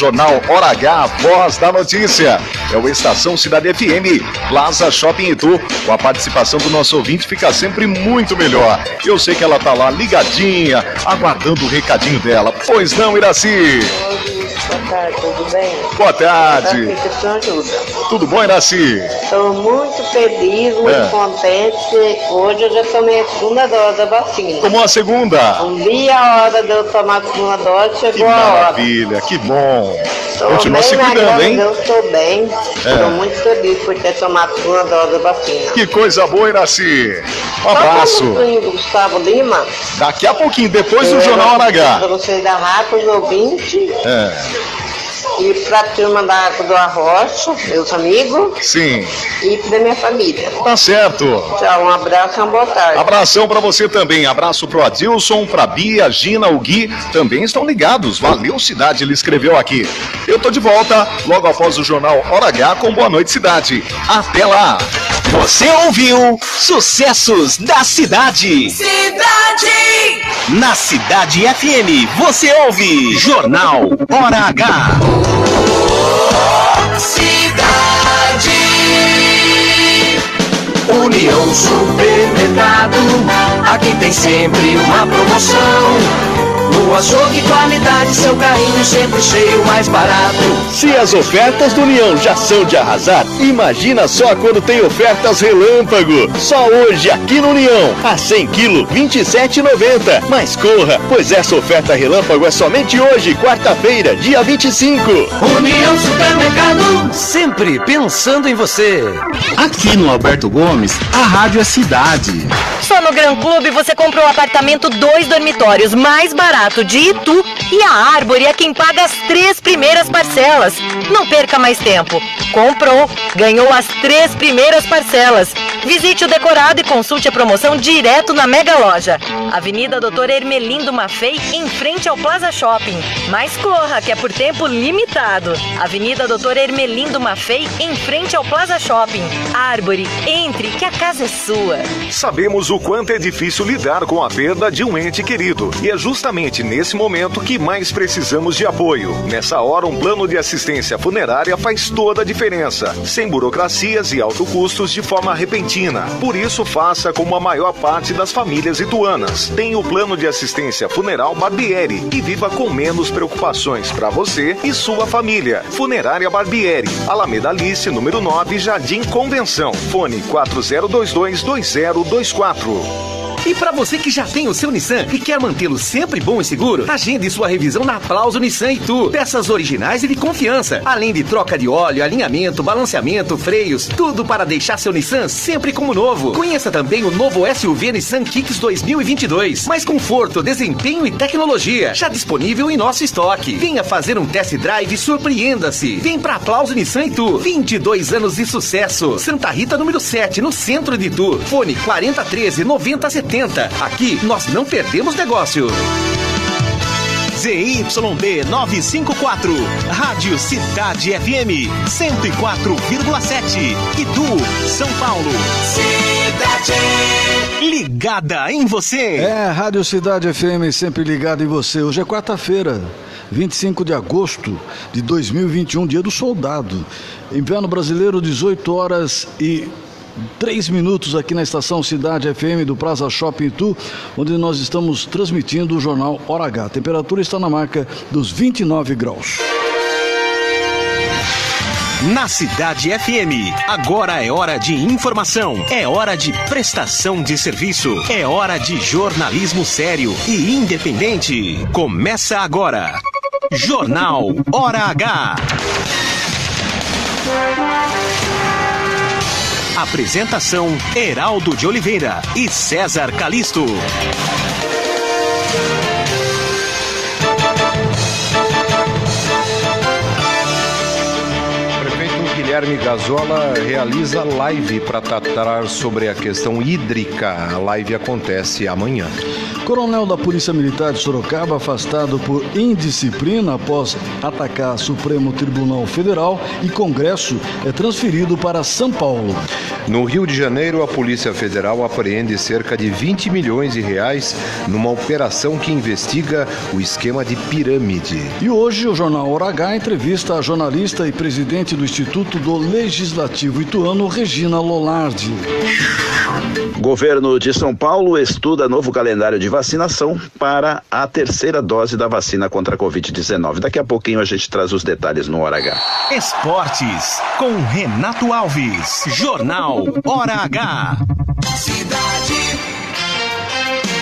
Jornal Hora H, Voz da Notícia. É o Estação Cidade FM, Plaza Shopping Itu. Com a participação do nosso ouvinte fica sempre muito melhor. Eu sei que ela tá lá ligadinha, aguardando o recadinho dela. Pois não, Iraci? Boa tarde, tudo bem? Boa tarde. Iraci, que ajuda. Tudo bom, Iraci? Estou muito feliz, muito É. contente. Hoje eu já tomei a segunda dose da vacina. Tomou a segunda? Um dia a hora de eu tomar a segunda dose, Que chegou a hora. maravilha, que bom. Tô Continua bem, se cuidando, hein? Deus estou bem. É. Estou muito feliz por ter tomado a segunda dose da vacina. Que coisa boa, Iraci. Um Só abraço. como o do Gustavo Lima. Daqui a pouquinho, depois do eu Jornal Hora Para H. vocês da rádio, os ouvintes. É, E para a turma da Água do Arrocha, meus amigos. sim, E para minha família. tá certo. Tchau, um abraço e uma boa tarde. Abração pra você também. Abraço pro Adilson, pra Bia, Gina, o Gui. Também estão ligados. Valeu, cidade. Ele escreveu aqui. Eu tô de volta logo após o jornal Hora H com Boa Noite Cidade. Até lá. Você ouviu Sucessos da Cidade. Cidade! Na Cidade FM, você ouve Jornal Hora H. Cidade! União Supermercado, aqui tem sempre uma promoção. No açougue, qualidade, seu carrinho sempre cheio, mais barato. Se as ofertas do União já são de arrasar, imagina só quando tem ofertas relâmpago. Só hoje aqui no União, a 100 kg, 27,90. Mas corra, pois essa oferta relâmpago é somente hoje, quarta-feira, dia 25. União Supermercado, Sempre pensando em você. Aqui no Alberto Gomes, a rádio é cidade. Só no Gran Clube você compra o apartamento dois dormitórios mais de Itu e a Árvore é quem paga as três primeiras parcelas. Não perca mais tempo. Comprou, ganhou as três primeiras parcelas. Visite o decorado e consulte a promoção direto na Mega Loja. Avenida Doutor Ermelindo Maffei, em frente ao Plaza Shopping. Mas corra, que é por tempo limitado. Avenida Doutor Ermelindo Maffei, em frente ao Plaza Shopping. Árvore, entre, que a casa é sua. Sabemos o quanto é difícil lidar com a perda de um ente querido. E é justamente nesse momento que mais precisamos de apoio. Nessa hora, um plano de assistência funerária faz toda a diferença. Sem burocracias e alto custos de forma repentina. Por isso, faça como a maior parte das famílias ituanas. Tem o plano de assistência funeral Barbieri e viva com menos preocupações para você e sua família. Funerária Barbieri, Alameda Alice, número 9, Jardim Convenção. Fone 40222024. E para você que já tem o seu Nissan e quer mantê-lo sempre bom e seguro, agende sua revisão na Aplauso Nissan Itu. Peças originais e de confiança, além de troca de óleo, alinhamento, balanceamento, freios, tudo para deixar seu Nissan sempre como novo. Conheça também o novo SUV Nissan Kicks 2022. Mais conforto, desempenho e tecnologia, já disponível em nosso estoque. Venha fazer um test drive e surpreenda-se. Vem para Aplauso Nissan Itu. 22 anos de sucesso. Santa Rita número 7, no centro de Itu. Fone 4013 9070. Aqui nós não perdemos negócio. ZYB 954, Rádio Cidade FM 104,7, Itu, São Paulo. cidade! Ligada em você. É, Rádio Cidade FM sempre ligado em você. Hoje é quarta-feira, 25 de agosto de 2021, dia do soldado. Inverno brasileiro, 18 horas e 3 minutos aqui na estação Cidade FM do Praza Shopping Itu, onde nós estamos transmitindo o jornal Hora H. A temperatura está na marca dos 29 graus. Na Cidade FM, agora é hora de informação, é hora de prestação de serviço, é hora de jornalismo sério e independente. Começa agora. Jornal Hora H. Apresentação: Heraldo de Oliveira e César Calisto. Prefeito Guilherme Gazola realiza live para tratar sobre a questão hídrica. A live acontece amanhã. Coronel da Polícia Militar de Sorocaba, afastado por indisciplina após atacar Supremo Tribunal Federal e Congresso, é transferido para São Paulo. No Rio de Janeiro, a Polícia Federal apreende cerca de 20 milhões de reais numa operação que investiga o esquema de pirâmide. E hoje o jornal Hora H entrevista a jornalista e presidente do Instituto do Legislativo Ituano, Regina Lolardi. Governo de São Paulo estuda novo calendário de vacinação para a terceira dose da vacina contra a Covid-19. Daqui a pouquinho a gente traz os detalhes no Hora H. Esportes com Renato Alves. Jornal Hora H. Cidade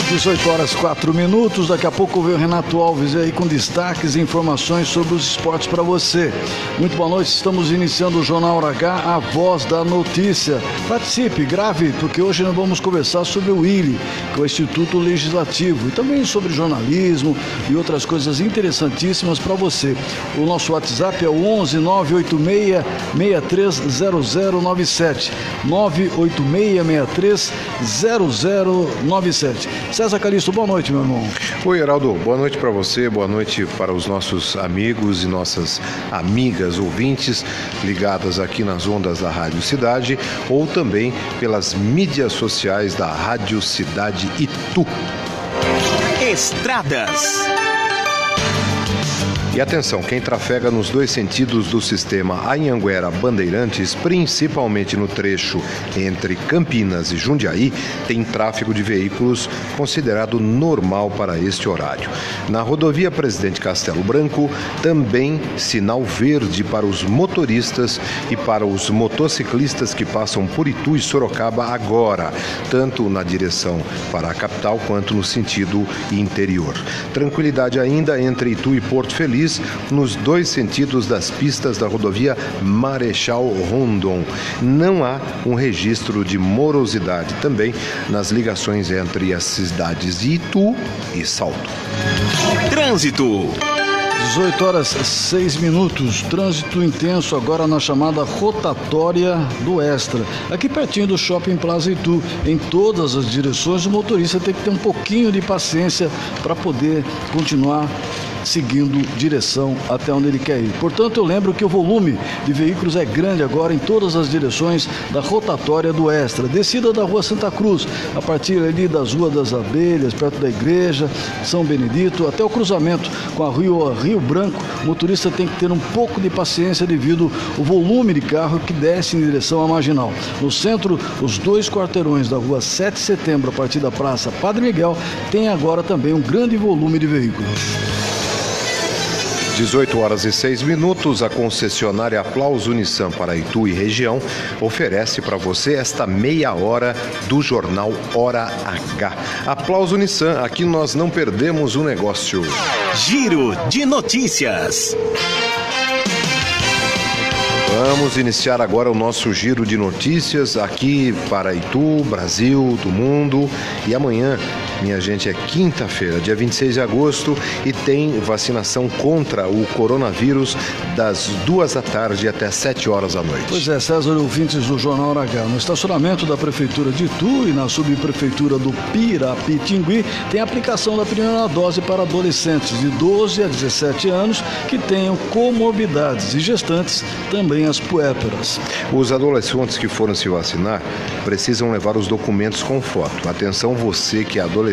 18 horas 4 minutos. Daqui a pouco vem o Renato Alves aí com destaques e informações sobre os esportes para você. Muito boa noite. Estamos iniciando o Jornal H, a voz da notícia. Participe, grave, porque hoje nós vamos conversar sobre o ILE, que é o Instituto Legislativo, e também sobre jornalismo e outras coisas interessantíssimas para você. O nosso WhatsApp é o 11 986 630097. 986 0097. César Calixto, boa noite, meu irmão. Oi, Heraldo, boa noite para você, boa noite para os nossos amigos e nossas amigas ouvintes ligadas aqui nas ondas da Rádio Cidade ou também pelas mídias sociais da Rádio Cidade Itu. Estradas. E atenção, quem trafega nos dois sentidos do sistema Anhanguera Bandeirantes, principalmente no trecho entre Campinas e Jundiaí, tem tráfego de veículos considerado normal para este horário. Na rodovia Presidente Castelo Branco, também sinal verde para os motoristas e para os motociclistas que passam por Itu e Sorocaba agora, tanto na direção para a capital quanto no sentido interior. Tranquilidade ainda entre Itu e Porto Feliz nos dois sentidos das pistas da rodovia Marechal Rondon. Não há um registro de morosidade também nas ligações entre as cidades de Itu e Salto. Trânsito. 18 horas 6 minutos. Trânsito intenso agora na chamada rotatória do Extra. Aqui pertinho do Shopping Plaza Itu. Em todas as direções, o motorista tem que ter um pouquinho de paciência para poder continuar seguindo direção até onde ele quer ir. Portanto, eu lembro que o volume de veículos é grande agora em todas as direções da rotatória do Extra. Descida da Rua Santa Cruz, a partir ali das Ruas das Abelhas, perto da igreja, São Benedito, até o cruzamento com a Rio, Rio Branco, o motorista tem que ter um pouco de paciência devido ao volume de carro que desce em direção à marginal. No centro, os dois quarteirões da Rua 7 de Setembro, a partir da Praça Padre Miguel, tem agora também um grande volume de veículos. 18 horas e 6 minutos, a concessionária Aplauso Nissan para Itu e região oferece para você esta meia hora do jornal Hora H. Aplauso Nissan, aqui nós não perdemos o negócio. Giro de notícias. Vamos iniciar agora o nosso giro de notícias aqui para Itu, Brasil, do mundo. E amanhã, minha gente, é quinta-feira, dia 26 de agosto, e tem vacinação contra o coronavírus das duas da tarde até 7 horas da noite. Pois é, César, ouvintes do Jornal H. No estacionamento da Prefeitura de Itu e na subprefeitura do Pirapitingui, tem aplicação da primeira dose para adolescentes de 12 a 17 anos que tenham comorbidades e gestantes também as puérperas. Os adolescentes que foram se vacinar precisam levar os documentos com foto. Atenção, você que é adolescente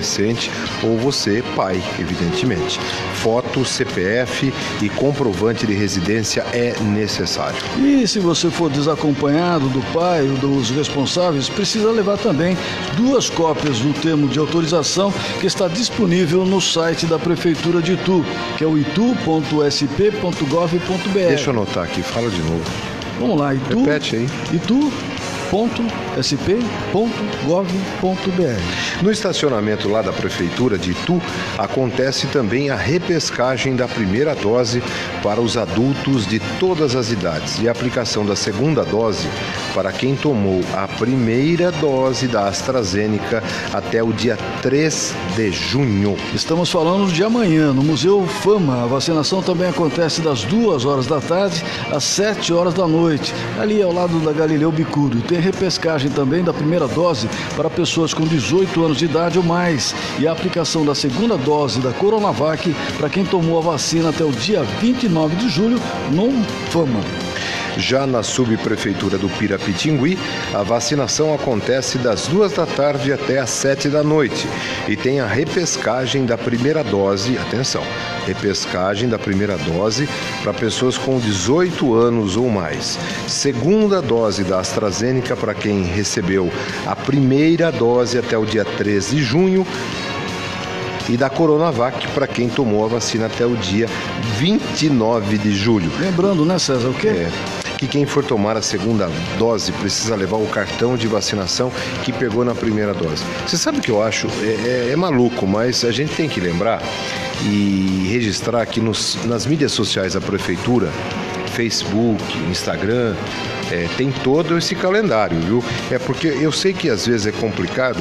ou você, pai, evidentemente. Foto, CPF e comprovante de residência é necessário. E se você for desacompanhado do pai ou dos responsáveis, precisa levar também duas cópias do termo de autorização que está disponível no site da Prefeitura de Itu, que é o itu.sp.gov.br. Deixa eu anotar aqui, fala de novo. Vamos lá, Itu. Repete aí. itu.sp.gov.br. No estacionamento lá da Prefeitura de Itu, acontece também a repescagem da primeira dose para os adultos de todas as idades e a aplicação da segunda dose para quem tomou a primeira dose da AstraZeneca até o dia 3 de junho. Estamos falando de amanhã, no Museu Fama. A vacinação também acontece das 2 horas da tarde às 7 horas da noite, ali ao lado da Galileu Bicúrio. Tem repescagem também da primeira dose para pessoas com 18 anos de idade ou mais e a aplicação da segunda dose da Coronavac para quem tomou a vacina até o dia 29 de julho no Fama. Já na subprefeitura do Pirapitingui, a vacinação acontece das duas da tarde até às sete da noite e tem a repescagem da primeira dose, atenção, repescagem da primeira dose para pessoas com 18 anos ou mais. Segunda dose da AstraZeneca para quem recebeu a primeira dose até o dia 13 de junho e da Coronavac para quem tomou a vacina até o dia 29 de julho. Lembrando, né, César, o quê? É, que quem for tomar a segunda dose precisa levar o cartão de vacinação que pegou na primeira dose. Você sabe o que eu acho? É, é, é maluco, mas a gente tem que lembrar e registrar aqui nos, nas mídias sociais da prefeitura, Facebook, Instagram, é, tem todo esse calendário, viu? É porque eu sei que às vezes é complicado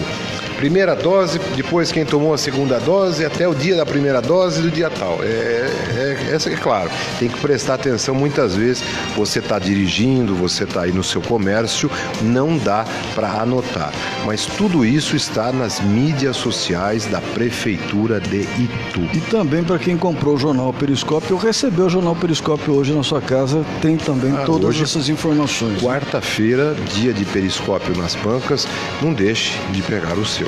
primeira dose, depois quem tomou a segunda dose, até o dia da primeira dose do dia tal. É, é, essa é claro, tem que prestar atenção muitas vezes. Você está dirigindo, você está aí no seu comércio, não dá para anotar. Mas tudo isso está nas mídias sociais da Prefeitura de Itu. E também para quem comprou o jornal Periscópio ou recebeu o jornal Periscópio hoje na sua casa, tem também ah, todas hoje, essas informações. Quarta-feira, dia de Periscópio nas bancas, não deixe de pegar o seu.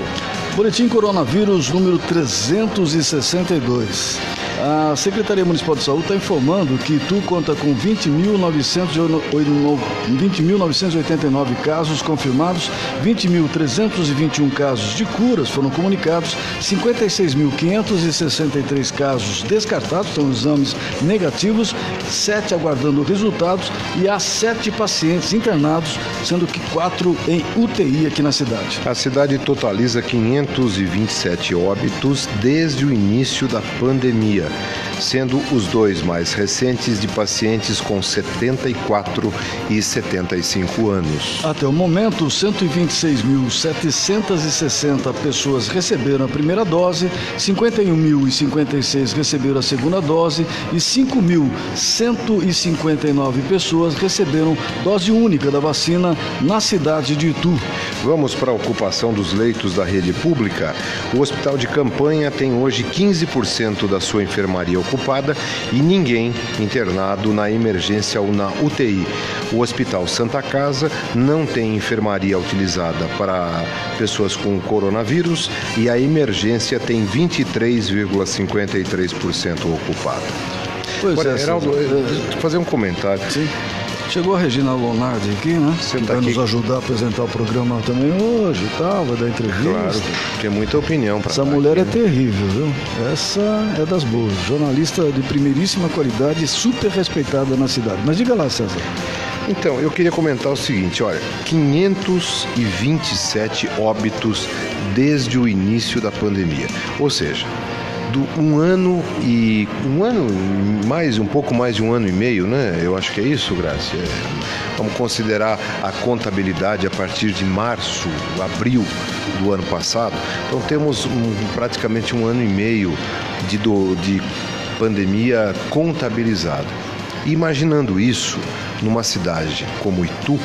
Boletim Coronavírus número 362. A Secretaria Municipal de Saúde está informando que Itu conta com 20.989 casos confirmados, 20.321 casos de curas foram comunicados, 56.563 casos descartados, são exames negativos, 7 aguardando resultados e há 7 pacientes internados, sendo que 4 em UTI aqui na cidade. A cidade totaliza 527 óbitos desde o início da pandemia sendo os dois mais recentes de pacientes com 74 e 75 anos. Até o momento, 126.760 pessoas receberam a primeira dose, 51.056 receberam a segunda dose e 5.159 pessoas receberam dose única da vacina na cidade de Itu. Vamos para a ocupação dos leitos da rede pública. O hospital de campanha tem hoje 15% da sua enfermaria ocupada e ninguém internado na emergência ou na UTI. O Hospital Santa Casa não tem enfermaria utilizada para pessoas com coronavírus e a emergência tem 23,53% ocupada. Pois Agora, é, Heraldo, fazer um comentário. Sim. Chegou a Regina Lonardi aqui, né? Você tá vai aqui. nos ajudar a apresentar o programa também hoje e tal, vai dar entrevista. Claro, tem muita opinião para Essa mulher aqui, é né? terrível, viu? Essa é das boas. Jornalista de primeiríssima qualidade, super respeitada na cidade. Mas diga lá, César. Então, eu queria comentar o seguinte, olha, 527 óbitos desde o início da pandemia. Ou seja, um ano e um ano mais um pouco mais de um ano e meio, né? Eu acho que é isso, Graça. É, vamos considerar a contabilidade a partir de março, abril do ano passado. Então temos um, praticamente um ano e meio de, do, de pandemia contabilizada. Imaginando isso numa cidade como Itu,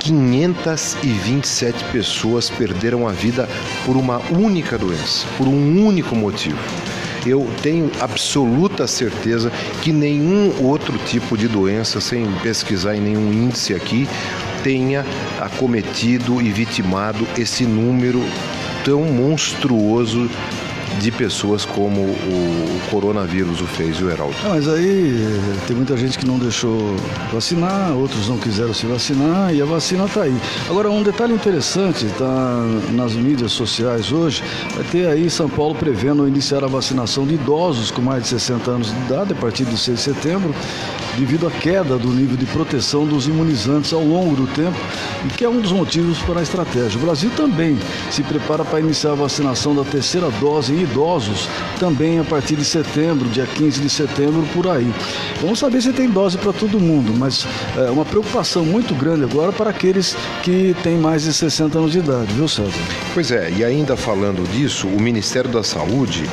527 pessoas perderam a vida por uma única doença, por um único motivo eu tenho absoluta certeza que nenhum outro tipo de doença, sem pesquisar em nenhum índice aqui, tenha acometido e vitimado esse número tão monstruoso de pessoas como o, coronavírus o fez, o Heraldo. Ah, mas aí eh, tem muita gente que não deixou vacinar, outros não quiseram se vacinar e a vacina está aí. Agora, um detalhe interessante, está nas mídias sociais hoje, vai ter aí São Paulo prevendo iniciar a vacinação de idosos com mais de 60 anos de idade a partir de 6 de setembro, devido à queda do nível de proteção dos imunizantes ao longo do tempo, e que é um dos motivos para a estratégia. O Brasil também se prepara para iniciar a vacinação da terceira dose em idosos também a partir de setembro, dia 15 de setembro, por aí. Vamos saber se tem dose para todo mundo, mas é uma preocupação muito grande agora para aqueles que têm mais de 60 anos de idade, viu, César? Pois é, e ainda falando disso, o Ministério da Saúde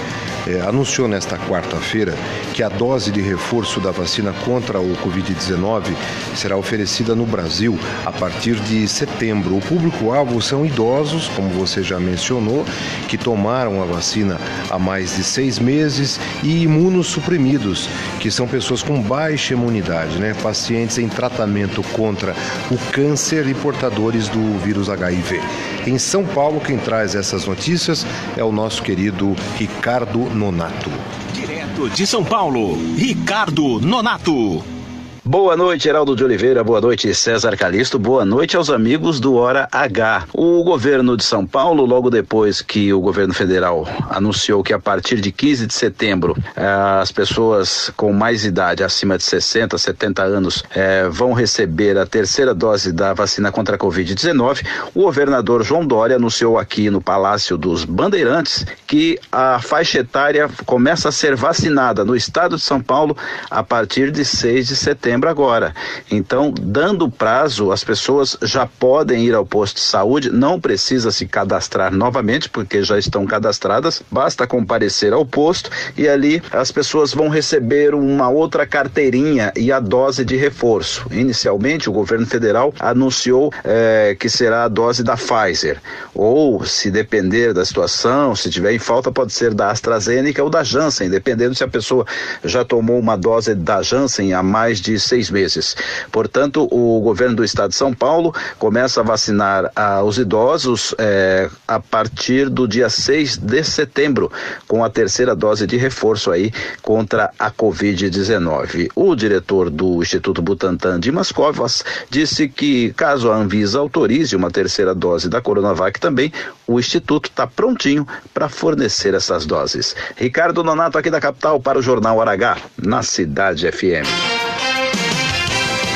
eh, anunciou nesta quarta-feira que a dose de reforço da vacina contra o Covid-19 será oferecida no Brasil a partir de setembro. O público-alvo são idosos, como você já mencionou, que tomaram a vacina há mais de seis meses e imunossuprimidos, que são pessoas com baixa imunidade, né? pacientes em tratamento contra o câncer e portadores do vírus HIV. Em São Paulo, quem traz essas notícias é o nosso querido Ricardo Nonato. Direto de São Paulo, Ricardo Nonato. Boa noite, Geraldo de Oliveira. Boa noite, César Calixto. Boa noite aos amigos do Hora H. O governo de São Paulo, logo depois que o governo federal anunciou que a partir de 15 de setembro eh, as pessoas com mais idade, acima de 60, 70 anos, eh, vão receber a terceira dose da vacina contra a Covid-19, o governador João Dória anunciou aqui no Palácio dos Bandeirantes que a faixa etária começa a ser vacinada no estado de São Paulo a partir de 6 de setembro setembro agora. Então, dando prazo, as pessoas já podem ir ao posto de saúde, não precisa se cadastrar novamente, porque já estão cadastradas, basta comparecer ao posto e ali as pessoas vão receber uma outra carteirinha e a dose de reforço. Inicialmente, o governo federal anunciou eh, que será a dose da Pfizer, ou se depender da situação, se tiver em falta, pode ser da AstraZeneca ou da Janssen, dependendo se a pessoa já tomou uma dose da Janssen há mais de seis meses. Portanto, o governo do estado de São Paulo começa a vacinar ah, os idosos eh, a partir do dia 6 de setembro, com a terceira dose de reforço aí contra a Covid-19. O diretor do Instituto Butantan, Dimas Covas, disse que caso a Anvisa autorize uma terceira dose da Coronavac também, o Instituto está prontinho para fornecer essas doses. Ricardo Nonato aqui da capital para o Jornal Aragá, na Cidade FM.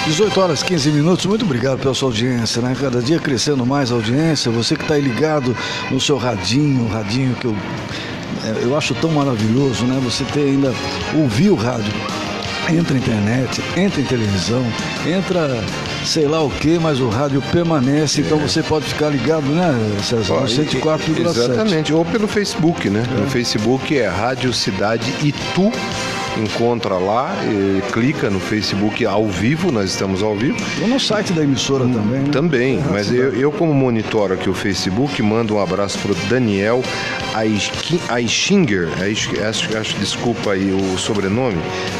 18 horas 15 minutos, muito obrigado pela sua audiência, né? Cada dia crescendo mais a audiência, você que está aí ligado no seu radinho, radinho que eu, é, eu acho tão maravilhoso, né? Você ter ainda ouvir o rádio. Entra internet, entra em televisão, entra sei lá o que, mas o rádio permanece, então você pode ficar ligado, né, César? No 104,7. Exatamente, ou pelo Facebook, né? No Facebook é Rádio Cidade Itu encontra lá, e clica no Facebook ao vivo, nós estamos ao vivo. Ou no site da emissora também, né? Também, mas eu, eu como monitoro aqui o Facebook, mando um abraço pro Daniel Aichinger, Aisch- acho, acho, desculpa aí o sobrenome.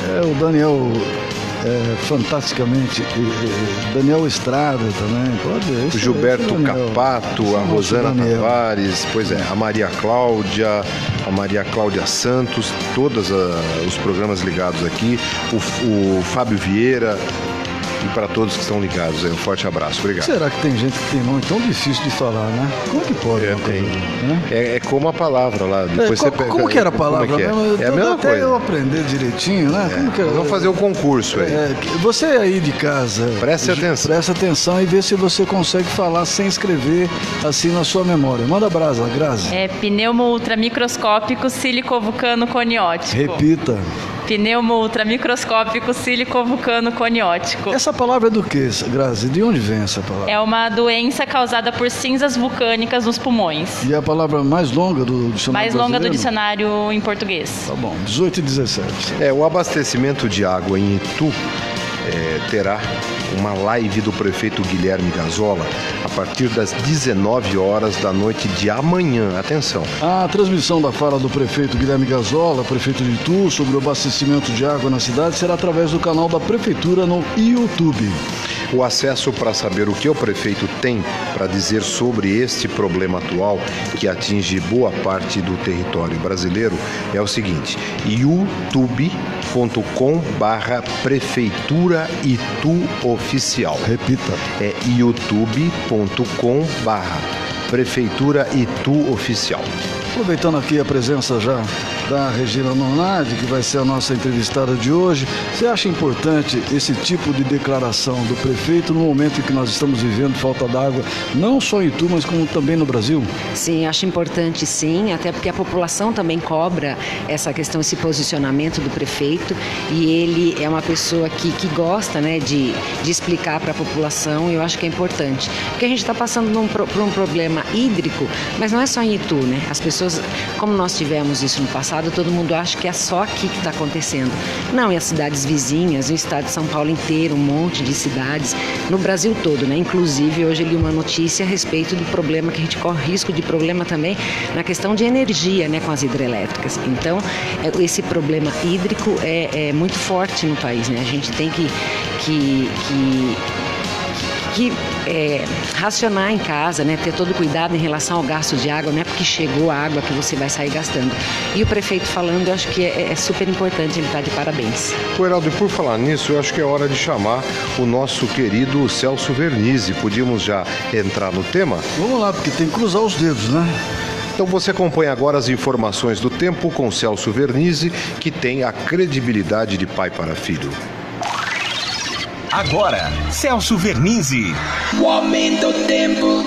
É, o Daniel é, fantasticamente, Daniel Estrada também, pode esse- Gilberto Daniel. Capato, a Rosana. Tavares, pois é, a Maria Cláudia, a Maria Cláudia Santos, todos os programas ligados aqui, o, o Fábio Vieira e para todos que estão ligados aí, um forte abraço, obrigado. Será que tem gente que tem nome tão difícil de falar, né? Como é que pode? É, tem. né? É, é como a palavra lá, depois É, você co- pega- como que era a palavra? como é, que é? mesmo? É a mesma Até coisa. eu aprender direitinho, né? Como que é? Vamos fazer o concurso aí. É, você aí de casa, Preste atenção. Presta atenção e vê se você consegue falar sem escrever assim na sua memória. Manda brasa, Grazi. É pneumo ultramicroscópico silicovulcano coniótico. Repita. Pneumo ultramicroscópico silicovulcano coniótico. Essa palavra é do que, Grazi? De onde vem essa palavra? É uma doença causada por cinzas vulcânicas nos pulmões. E é a palavra mais longa do dicionário Mais longa do dicionário em português. Tá bom, 18 e 17. É, o abastecimento de água em Itu é, terá uma live do prefeito Guilherme Gazola a partir das 19 horas da noite de amanhã. Atenção. A transmissão da fala do prefeito Guilherme Gazola, prefeito de Itu, sobre o abastecimento de água na cidade será através do canal da prefeitura no YouTube. O acesso para saber o que o prefeito tem para dizer sobre este problema atual que atinge boa parte do território brasileiro é o seguinte: youtube.com barra prefeitura Itu oficial. Repita. É youtube.com barra prefeitura Itu oficial. Aproveitando aqui a presença já da Regina Nonardi, que vai ser a nossa entrevistada de hoje, você acha importante esse tipo de declaração do prefeito no momento em que nós estamos vivendo falta d'água, não só em Itu, mas como também no Brasil? Sim, acho importante sim, até porque a população também cobra essa questão, esse posicionamento do prefeito e ele é uma pessoa que, que gosta né, de, de explicar para a população e eu acho que é importante. Porque a gente está passando num por um problema hídrico, mas não é só em Itu, né? As pessoas, como nós tivemos isso no passado, todo mundo acha que é só aqui que está acontecendo. Não, e as cidades vizinhas, o estado de São Paulo inteiro, um monte de cidades, no Brasil todo, né? Inclusive, hoje li uma notícia a respeito do problema que a gente corre risco de problema também na questão de energia, né, com as hidrelétricas. Então, é, esse problema hídrico é, é muito forte no país, né? A gente tem que, que, que que é, racionar em casa, né, ter todo cuidado em relação ao gasto de água, não é porque chegou a água que você vai sair gastando. E o prefeito falando, eu acho que é, é super importante, ele está de parabéns. O Heraldo, por falar nisso, eu acho que é hora de chamar o nosso querido Celso Vernizzi. Podíamos já entrar no tema? Vamos lá, porque tem que cruzar os dedos, né? Então você acompanha agora as informações do tempo com Celso Vernizzi, que tem a credibilidade de pai para filho. Agora, Celso Vernizzi. O aumento do tempo.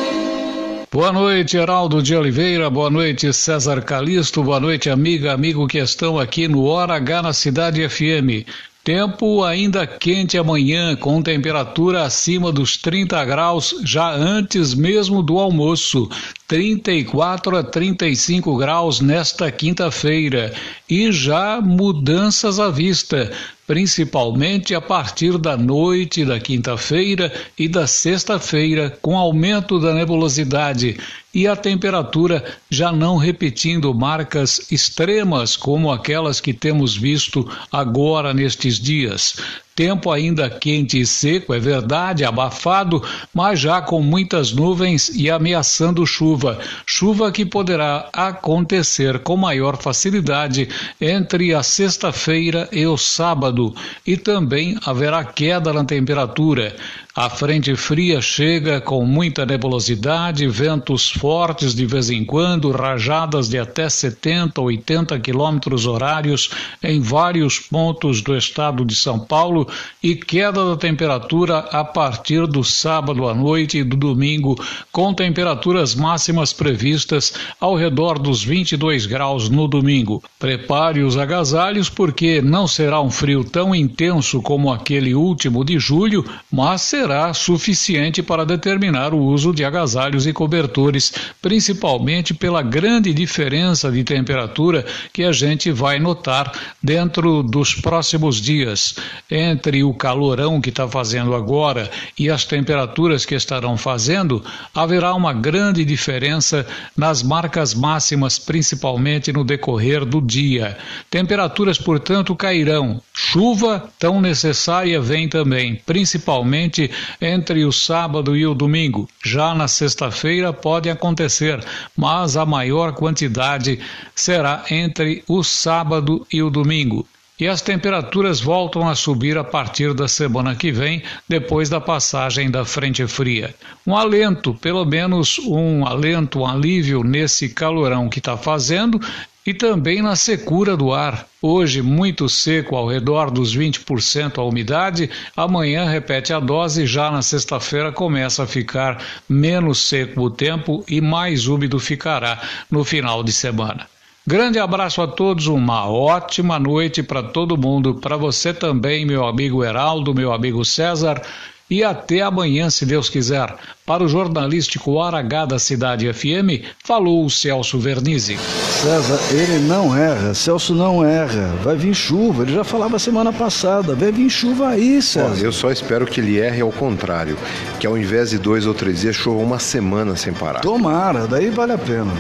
Boa noite, Heraldo de Oliveira. Boa noite, César Calisto. Boa noite, amiga, amigo que estão aqui no Hora H na Cidade FM. Tempo ainda quente amanhã, com temperatura acima dos 30 graus já antes mesmo do almoço. 34 a 35 graus nesta quinta-feira. E já mudanças à vista principalmente a partir da noite da quinta-feira e da sexta-feira, com aumento da nebulosidade e a temperatura já não repetindo marcas extremas como aquelas que temos visto agora nestes dias. Tempo ainda quente e seco, é verdade, abafado, mas já com muitas nuvens e ameaçando chuva. Chuva que poderá acontecer com maior facilidade entre a sexta-feira e o sábado. E também haverá queda na temperatura. A frente fria chega com muita nebulosidade, ventos fortes de vez em quando, rajadas de até 70, 80 quilômetros horários em vários pontos do estado de São Paulo e queda da temperatura a partir do sábado à noite e do domingo, com temperaturas máximas previstas ao redor dos 22 graus no domingo. Prepare os agasalhos porque não será um frio tão intenso como aquele último de julho, mas será suficiente para determinar o uso de agasalhos e cobertores, principalmente pela grande diferença de temperatura que a gente vai notar dentro dos próximos dias. Entre o calorão que está fazendo agora e as temperaturas que estarão fazendo, haverá uma grande diferença nas marcas máximas, principalmente no decorrer do dia. Temperaturas, portanto, cairão. Chuva tão necessária vem também, principalmente entre o sábado e o domingo. Já na sexta-feira pode acontecer, mas a maior quantidade será entre o sábado e o domingo. E as temperaturas voltam a subir a partir da semana que vem, depois da passagem da frente fria. Um alento, pelo menos um alento, um alívio nesse calorão que está fazendo e também na secura do ar. Hoje, muito seco, ao redor dos 20% a umidade. Amanhã, repete a dose. Já na sexta-feira, começa a ficar menos seco o tempo e mais úmido ficará no final de semana. Grande abraço a todos, uma ótima noite para todo mundo, para você também, meu amigo Heraldo, meu amigo César, e até amanhã, se Deus quiser. Para o jornalístico Aragá da Cidade FM, falou o Celso Vernizzi. César, ele não erra, Celso não erra. Vai vir chuva, ele já falava semana passada. Vai vir chuva aí, César. eu só espero que ele erre ao contrário, que ao invés de dois ou três dias, chova uma semana sem parar. Tomara, daí vale a pena.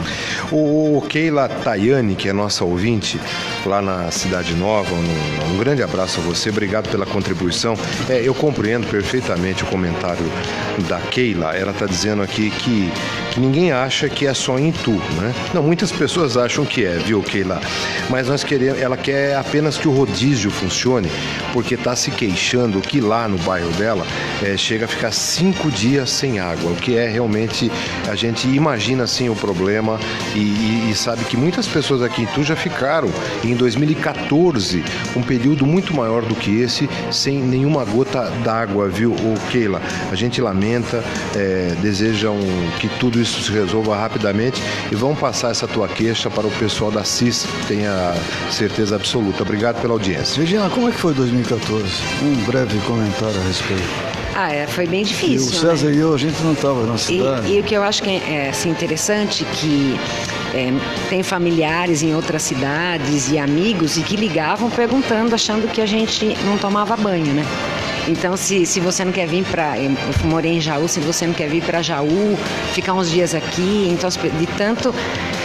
O Keila Tayane, que é nossa ouvinte, lá na Cidade Nova, um, um grande abraço a você, obrigado pela contribuição. É, eu compreendo perfeitamente o comentário da Keila ela está dizendo aqui que, ninguém acha que é só em Tu, né? Não, muitas pessoas acham que é, viu, Keila? Mas nós queremos, ela quer apenas que o rodízio funcione, porque está se queixando que lá no bairro dela é, chega a ficar cinco dias sem água, o que é realmente, a gente imagina assim o problema e, e, e sabe que muitas pessoas aqui em Tu já ficaram em 2014, um período muito maior do que esse, sem nenhuma gota d'água, viu, Keila? A gente lamenta, é, desejam que tudo isso se resolva rapidamente e vão passar essa tua queixa para o pessoal da CIS, tenha certeza absoluta. Obrigado pela audiência. Regina, como é que foi 2014? Um breve comentário a respeito. Ah, é, foi bem difícil. E o César né? e eu, a gente não estava na cidade. E, e, o que eu acho que é assim, interessante que é, tem familiares em outras cidades e amigos e que ligavam perguntando, achando que a gente não tomava banho, né? Então, se, se você não quer vir para. Eu morei em Jaú, se você não quer vir para Jaú, ficar uns dias aqui, então, de tanto.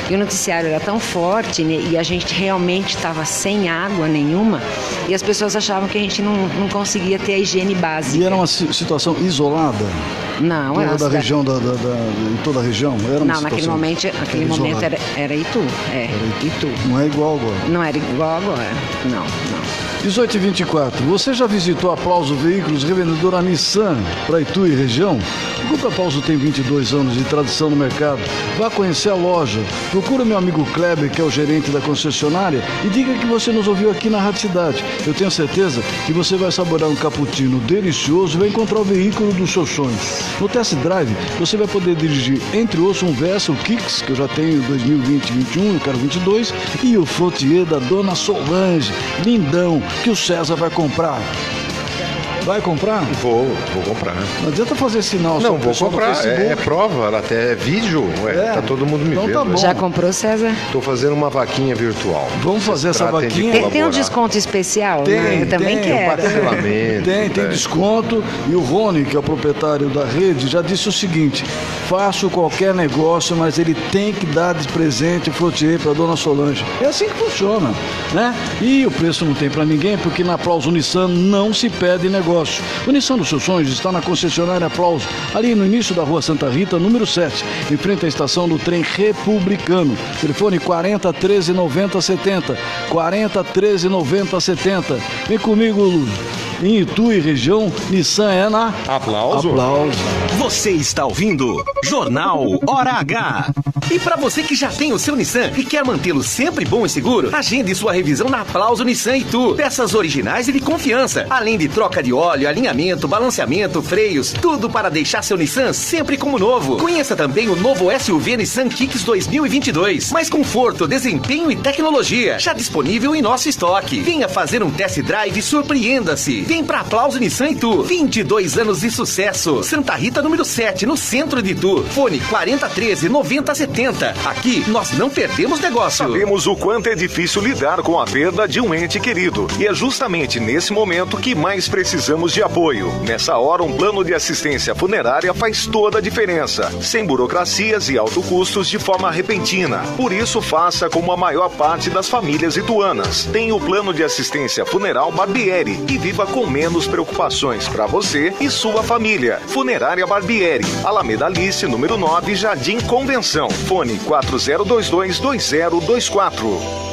E o noticiário era tão forte né, e a gente realmente estava sem água nenhuma e as pessoas achavam que a gente não, não conseguia ter a higiene básica. E era uma situação isolada? Não, era da região da, da, da, em toda a região? Era não, naquele momento, naquele era momento era, era Itu, é, era Itu. Não é igual agora? Não era igual agora, não. 18 e 24. Você já visitou a Aplauso Veículos, revendedora Nissan para Itu e região? Grupo Aplauso tem 22 anos de tradição no mercado. Vá conhecer a loja. Procura meu amigo Kleber, que é o gerente da concessionária, e diga que você nos ouviu aqui na Rádio Cidade. Eu tenho certeza que você vai saborear um cappuccino delicioso e vai encontrar o veículo dos seus sonhos. No test drive, você vai poder dirigir entre outros um Versa, o Kicks, que eu já tenho 2020 21, eu quero 22, e o Frontier da Dona Solange, lindão, que o César vai comprar. Vai comprar? Vou, vou comprar. Não adianta fazer sinal. Não, vou comprar. É, é, prova, até é vídeo. Ué, é. Tá todo mundo me então vendo. Tá bom. Já comprou, César? Tô fazendo uma vaquinha virtual. Vamos fazer essa vaquinha. Tem, tem, um desconto especial? Tem, né? Eu também tem, quero. Um tem, tem desconto. E o Rony, que é o proprietário da rede, já disse o seguinte: faço qualquer negócio, mas ele tem que dar de presente o Frotier para dona Solange. É assim que funciona, né? E o preço não tem para ninguém, porque na Aplauso Nissan não se pede negócio negócio. O Nissan dos seus sonhos está na concessionária Aplauso, ali no início da rua Santa Rita, número 7, em frente à estação do trem republicano. Telefone 40 13 90 70. 40 13 90 70. Vem comigo, Lúcio em Itu e região, Nissan é na Aplauso. Aplauso. Você está ouvindo Jornal Hora H. E para você que já tem o seu Nissan e quer mantê-lo sempre bom e seguro, agende sua revisão na Aplauso Nissan Itu. Peças originais e de confiança, além de troca de óleo, alinhamento, balanceamento, freios, tudo para deixar seu Nissan sempre como novo. Conheça também o novo SUV Nissan Kicks 2022. Mais conforto, desempenho e tecnologia. Já disponível em nosso estoque. Venha fazer um test drive e surpreenda-se. Vem pra Aplauso Nissan Itu. 22 anos de sucesso. Santa Rita, número 7, no centro de Itu. Fone 4013 9070. Aqui nós não perdemos negócio. Sabemos o quanto é difícil lidar com a perda de um ente querido. E é justamente nesse momento que mais precisamos de apoio. Nessa hora, um plano de assistência funerária faz toda a diferença. Sem burocracias e alto custos de forma repentina. Por isso, faça como a maior parte das famílias ituanas. Tem o plano de assistência funeral Barbieri e viva com menos preocupações para você e sua família. Funerária Barbieri, Alameda Alice, número 9, Jardim Convenção. Fone 4022 2024.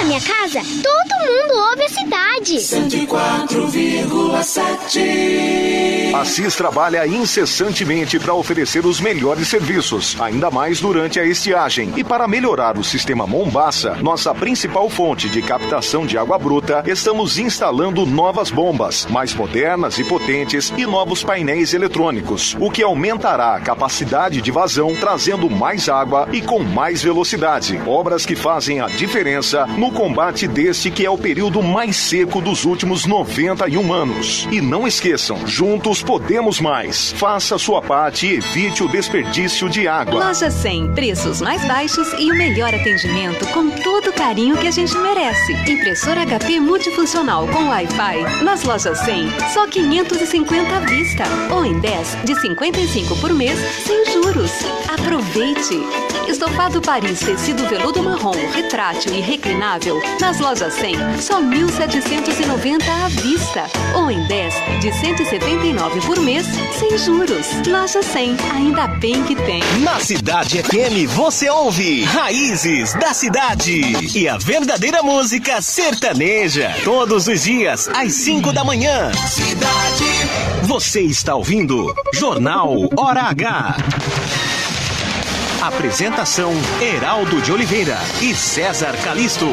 na minha casa, todo mundo ouve a cidade. 104,7 Assis trabalha incessantemente para oferecer os melhores serviços, ainda mais durante a estiagem. E para melhorar o sistema Mombaça, nossa principal fonte de captação de água bruta, estamos instalando novas bombas, mais modernas e potentes, e novos painéis eletrônicos, o que aumentará a capacidade de vazão, trazendo mais água e com mais velocidade. Obras que fazem a diferença no combate deste que é o período mais seco dos últimos 91 anos. E não esqueçam, juntos podemos mais. Faça sua parte e evite o desperdício de água. Loja 100, preços mais baixos e o melhor atendimento com todo o carinho que a gente merece. Impressora HP multifuncional com Wi-Fi. Nas lojas 100, só 550 à vista. Ou em 10 de 55 por mês, sem juros. Aproveite! Estofado Paris tecido veludo marrom, retrátil e reclinável. Nas lojas 100, só 1.790 à vista. Ou em 10 de 179 por mês, sem juros. Loja 100, ainda bem que tem. Na Cidade FM você ouve Raízes da Cidade e a verdadeira música sertaneja. Todos os dias, às 5 da manhã. Cidade. Você está ouvindo Jornal Hora H. Apresentação: Heraldo de Oliveira e César Calisto.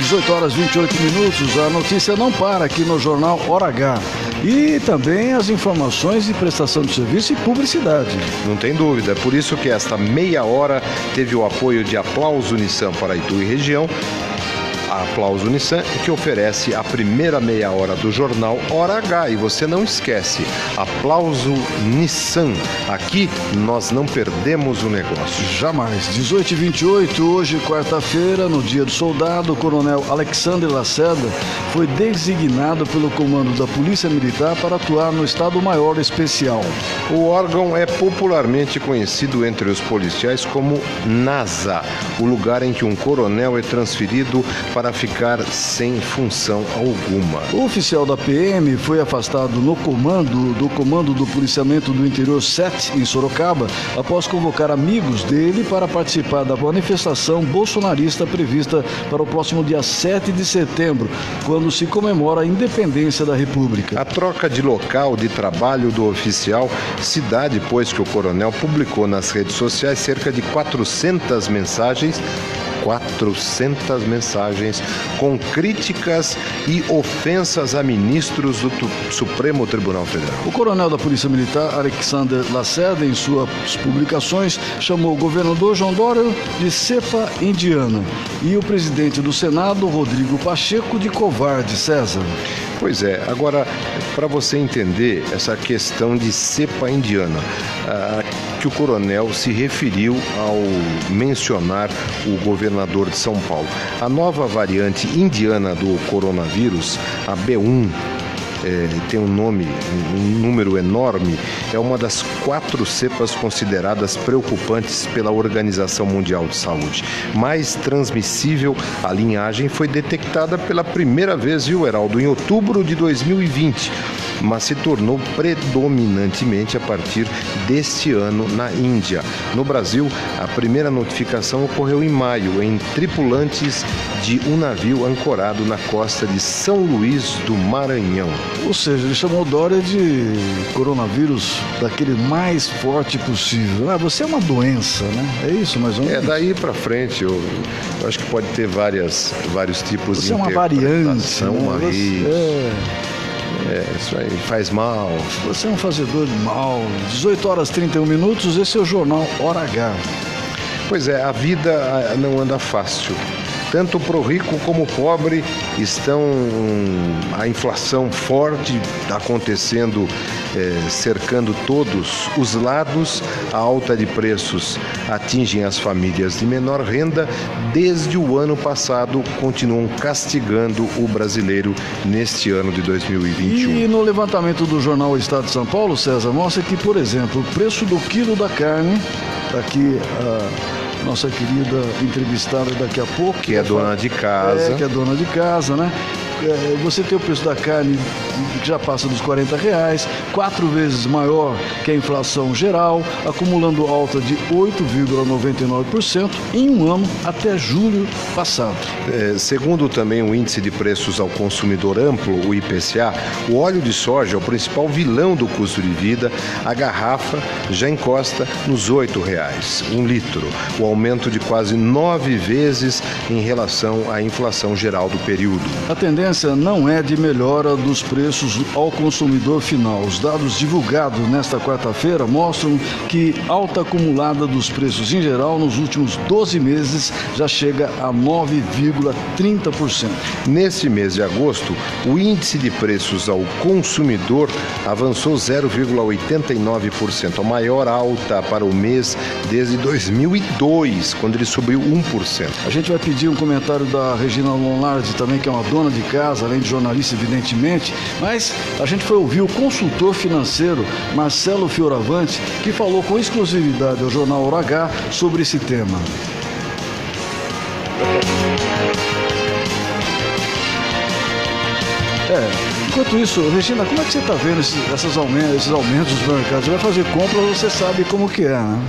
18 horas 28 minutos, a notícia não para aqui no jornal Hora H. E também as informações de prestação de serviço e publicidade. Não tem dúvida, é por isso que esta meia hora teve o apoio de Aplauso Nissan para Itu e região a Aplauso Nissan, que oferece a primeira meia hora do jornal Hora H. E você não esquece, Aplauso Nissan. Aqui nós não perdemos o negócio. Jamais. 18 e 28, hoje, quarta-feira, no dia do soldado, o coronel Alexander Lacerda foi designado pelo comando da Polícia Militar para atuar no Estado-Maior Especial. O órgão é popularmente conhecido entre os policiais como NASA, o lugar em que um coronel é transferido para para ficar sem função alguma. O oficial da PM foi afastado no comando do Comando do Policiamento do Interior 7 em Sorocaba após convocar amigos dele para participar da manifestação bolsonarista prevista para o próximo dia 7 de setembro, quando se comemora a independência da República. A troca de local de trabalho do oficial se dá depois que o coronel publicou nas redes sociais cerca de 400 mensagens 400 mensagens com críticas e ofensas a ministros do Supremo Tribunal Federal. O coronel da Polícia Militar, Alexander Lacerda, em suas publicações, chamou o governador João Dória de cepa indiana e o presidente do Senado, Rodrigo Pacheco, de covarde, César. Pois é, agora, para você entender essa questão de cepa indiana, ah, que o coronel se referiu ao mencionar o governador de São Paulo. A nova variante indiana do coronavírus, a B1, é, tem um nome, um número enorme, é uma das quatro cepas consideradas preocupantes pela Organização Mundial de Saúde. Mais transmissível, a linhagem foi detectada pela primeira vez, viu, Heraldo, em outubro de 2020 mas se tornou predominantemente a partir deste ano na Índia. No Brasil, a primeira notificação ocorreu em maio, em tripulantes de um navio ancorado na costa de São Luís do Maranhão. Ou seja, ele chamou Dória de coronavírus daquele mais forte possível. Ah, você é uma doença, né? É isso, mais ou menos? É, daí para frente, eu, eu, acho que pode ter várias, vários tipos você de é uma variante, né? uma você, é... É, isso aí faz mal. Você é um fazedor de mal. 18 horas 31 minutos, esse é o Jornal Hora H. Pois é, a vida não anda fácil. Tanto para o rico como o pobre estão a inflação forte acontecendo, é, cercando todos os lados. A alta de preços atingem as famílias de menor renda. Desde o ano passado, continuam castigando o brasileiro neste ano de 2021. E no levantamento do jornal Estado de São Paulo, César, mostra que, por exemplo, o preço do quilo da carne, tá aqui a nossa querida entrevistada daqui a pouco. Que é dona de casa. É, que é dona de casa, né? É, você tem o preço da carne que já passa dos 40 reais, quatro vezes maior que a inflação geral, acumulando alta de 8,99% em um ano até julho passado. É, segundo também o índice de preços ao consumidor amplo, o IPCA, o óleo de soja é o principal vilão do custo de vida. A garrafa já encosta nos R$ reais, um litro, o aumento de quase nove vezes em relação à inflação geral do período. A tendência não é de melhora dos preços ao consumidor final. Os dados divulgados nesta quarta-feira mostram que alta acumulada dos preços em geral nos últimos 12 meses já chega a 9,30%. Nesse mês de agosto, o índice de preços ao consumidor avançou 0,89%, a maior alta para o mês desde 2002, quando ele subiu 1%. A gente vai pedir um comentário da Regina Lonardi também, que é uma dona de casa, além de jornalista, evidentemente, mas a gente foi ouvir o consultor financeiro Marcelo Fioravante, que falou com exclusividade ao jornal Hora H sobre esse tema. É, enquanto isso, Regina, como é que você está vendo esses, aumentos, esses aumentos dos mercados? Você vai fazer compra, você sabe como que é, né?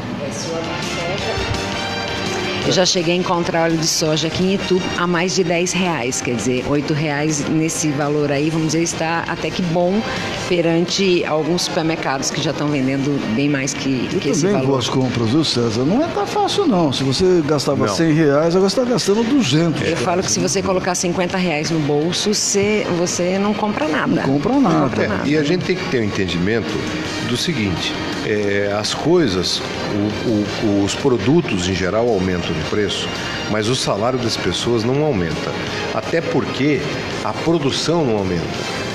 Eu já cheguei a encontrar óleo de soja aqui em Itu a mais de 10 reais, quer dizer, 8 reais nesse valor aí, vamos dizer, está até que bom perante alguns supermercados que já estão vendendo bem mais que, que esse valor. boas compras, viu, César? Não é tá fácil, não. Se você gastava Não. 100 reais, agora você está gastando 200. Eu falo que se você colocar 50 reais no bolso, você, você não compra nada. Não compra nada. É, e a gente tem que ter o entendimento do seguinte: é, as coisas, o- o- os produtos em geral aumentam de preço, mas o salário das pessoas não aumenta. Até porque a produção não aumenta.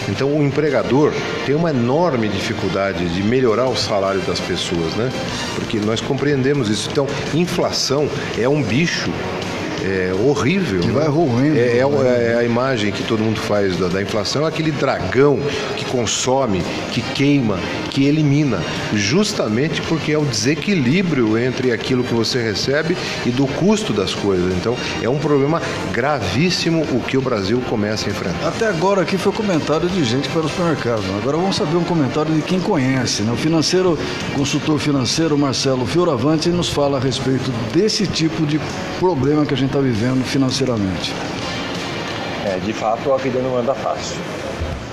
Então o empregador tem uma enorme dificuldade de melhorar o salário das pessoas, né? Porque nós compreendemos isso. Então, inflação é um bicho é, horrível. Que vai roendo. É, é o- é a imagem que todo mundo faz da, da inflação, é aquele dragão que consome, que queima, que elimina, justamente porque é o desequilíbrio entre aquilo que você recebe e do custo das coisas. Então, é um problema gravíssimo o que o Brasil começa a enfrentar. Até agora aqui foi comentário de gente vai no supermercado. né? Agora vamos saber um comentário de quem conhece. Né? O financeiro, consultor financeiro Marcelo Fioravante nos fala a respeito desse tipo de problema que a gente está vivendo financeiramente. É, de fato, a vida não anda fácil.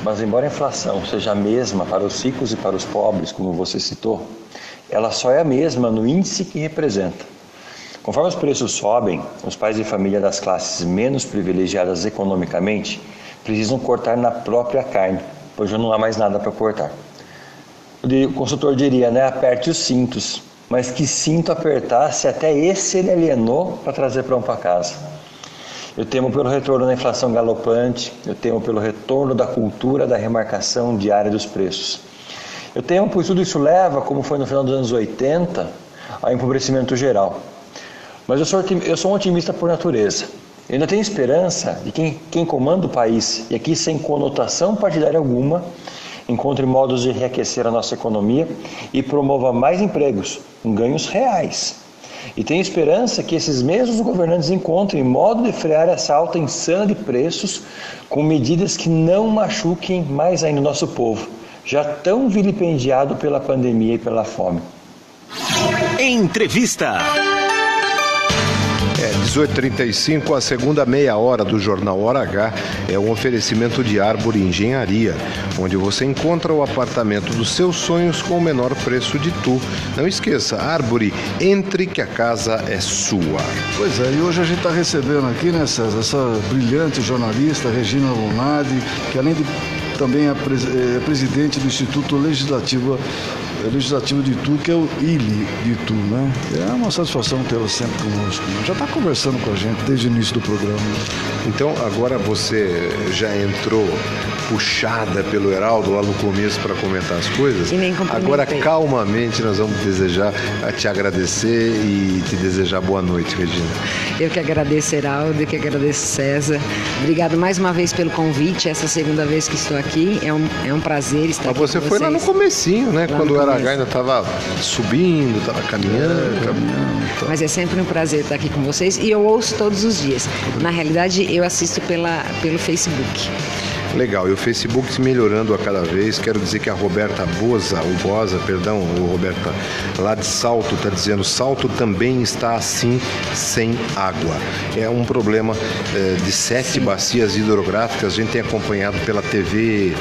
Mas, embora a inflação seja a mesma para os ricos e para os pobres, como você citou, ela só é a mesma no índice que representa. Conforme os preços sobem, os pais de família das classes menos privilegiadas economicamente precisam cortar na própria carne, pois já não há mais nada para cortar. O consultor diria, né, aperte os cintos, mas que cinto apertar se até esse ele alienou para trazer pão para casa. Eu temo pelo retorno da inflação galopante, eu temo pelo retorno da cultura da remarcação diária dos preços. Eu temo pois tudo isso leva, como foi no final dos anos 80, ao empobrecimento geral. Mas eu sou, eu sou um otimista por natureza. Eu ainda tenho esperança de quem, quem comanda o país, e aqui sem conotação partidária alguma, encontre modos de enriquecer a nossa economia e promova mais empregos, ganhos reais. E tenho esperança que esses mesmos governantes encontrem modo de frear essa alta insana de preços com medidas que não machuquem mais ainda o nosso povo, já tão vilipendiado pela pandemia e pela fome. Entrevista. É, 18h35, a segunda meia hora do Jornal Hora H é um oferecimento de Árvore Engenharia, onde você encontra o apartamento dos seus sonhos com o menor preço de tu. Não esqueça, Árvore, entre que a casa é sua. Pois é, e hoje a gente está recebendo aqui, né, César, essa brilhante jornalista, Regina Lunardi, que além de também é, é presidente do Instituto Legislativo, Legislativo de Itu, que é o ILE de Itu, né? É uma satisfação tê-la sempre conosco. Já está conversando com a gente desde o início do programa. Então, agora você já entrou puxada pelo Heraldo lá no começo para comentar as coisas. E nem. Agora, calmamente, nós vamos desejar, te agradecer e te desejar boa noite, Regina. Eu que agradeço, Heraldo, eu que agradeço, César. Obrigado mais uma vez pelo convite, essa segunda vez que estou aqui. É um, é um prazer estar Mas aqui você foi lá no comecinho, né? Lá Quando o Aragá ainda estava subindo, estava caminhando. caminhando. Mas é sempre um prazer estar aqui com vocês e eu ouço todos os dias. Na realidade, eu assisto pela, pelo Facebook. Legal, e o Facebook se melhorando a cada vez. Quero dizer que a Roberta Boza, o Boza, perdão, o Roberta, lá de Salto, está dizendo: Salto também está assim, sem água. É um problema eh, de sete bacias hidrográficas. A gente tem acompanhado pela TV,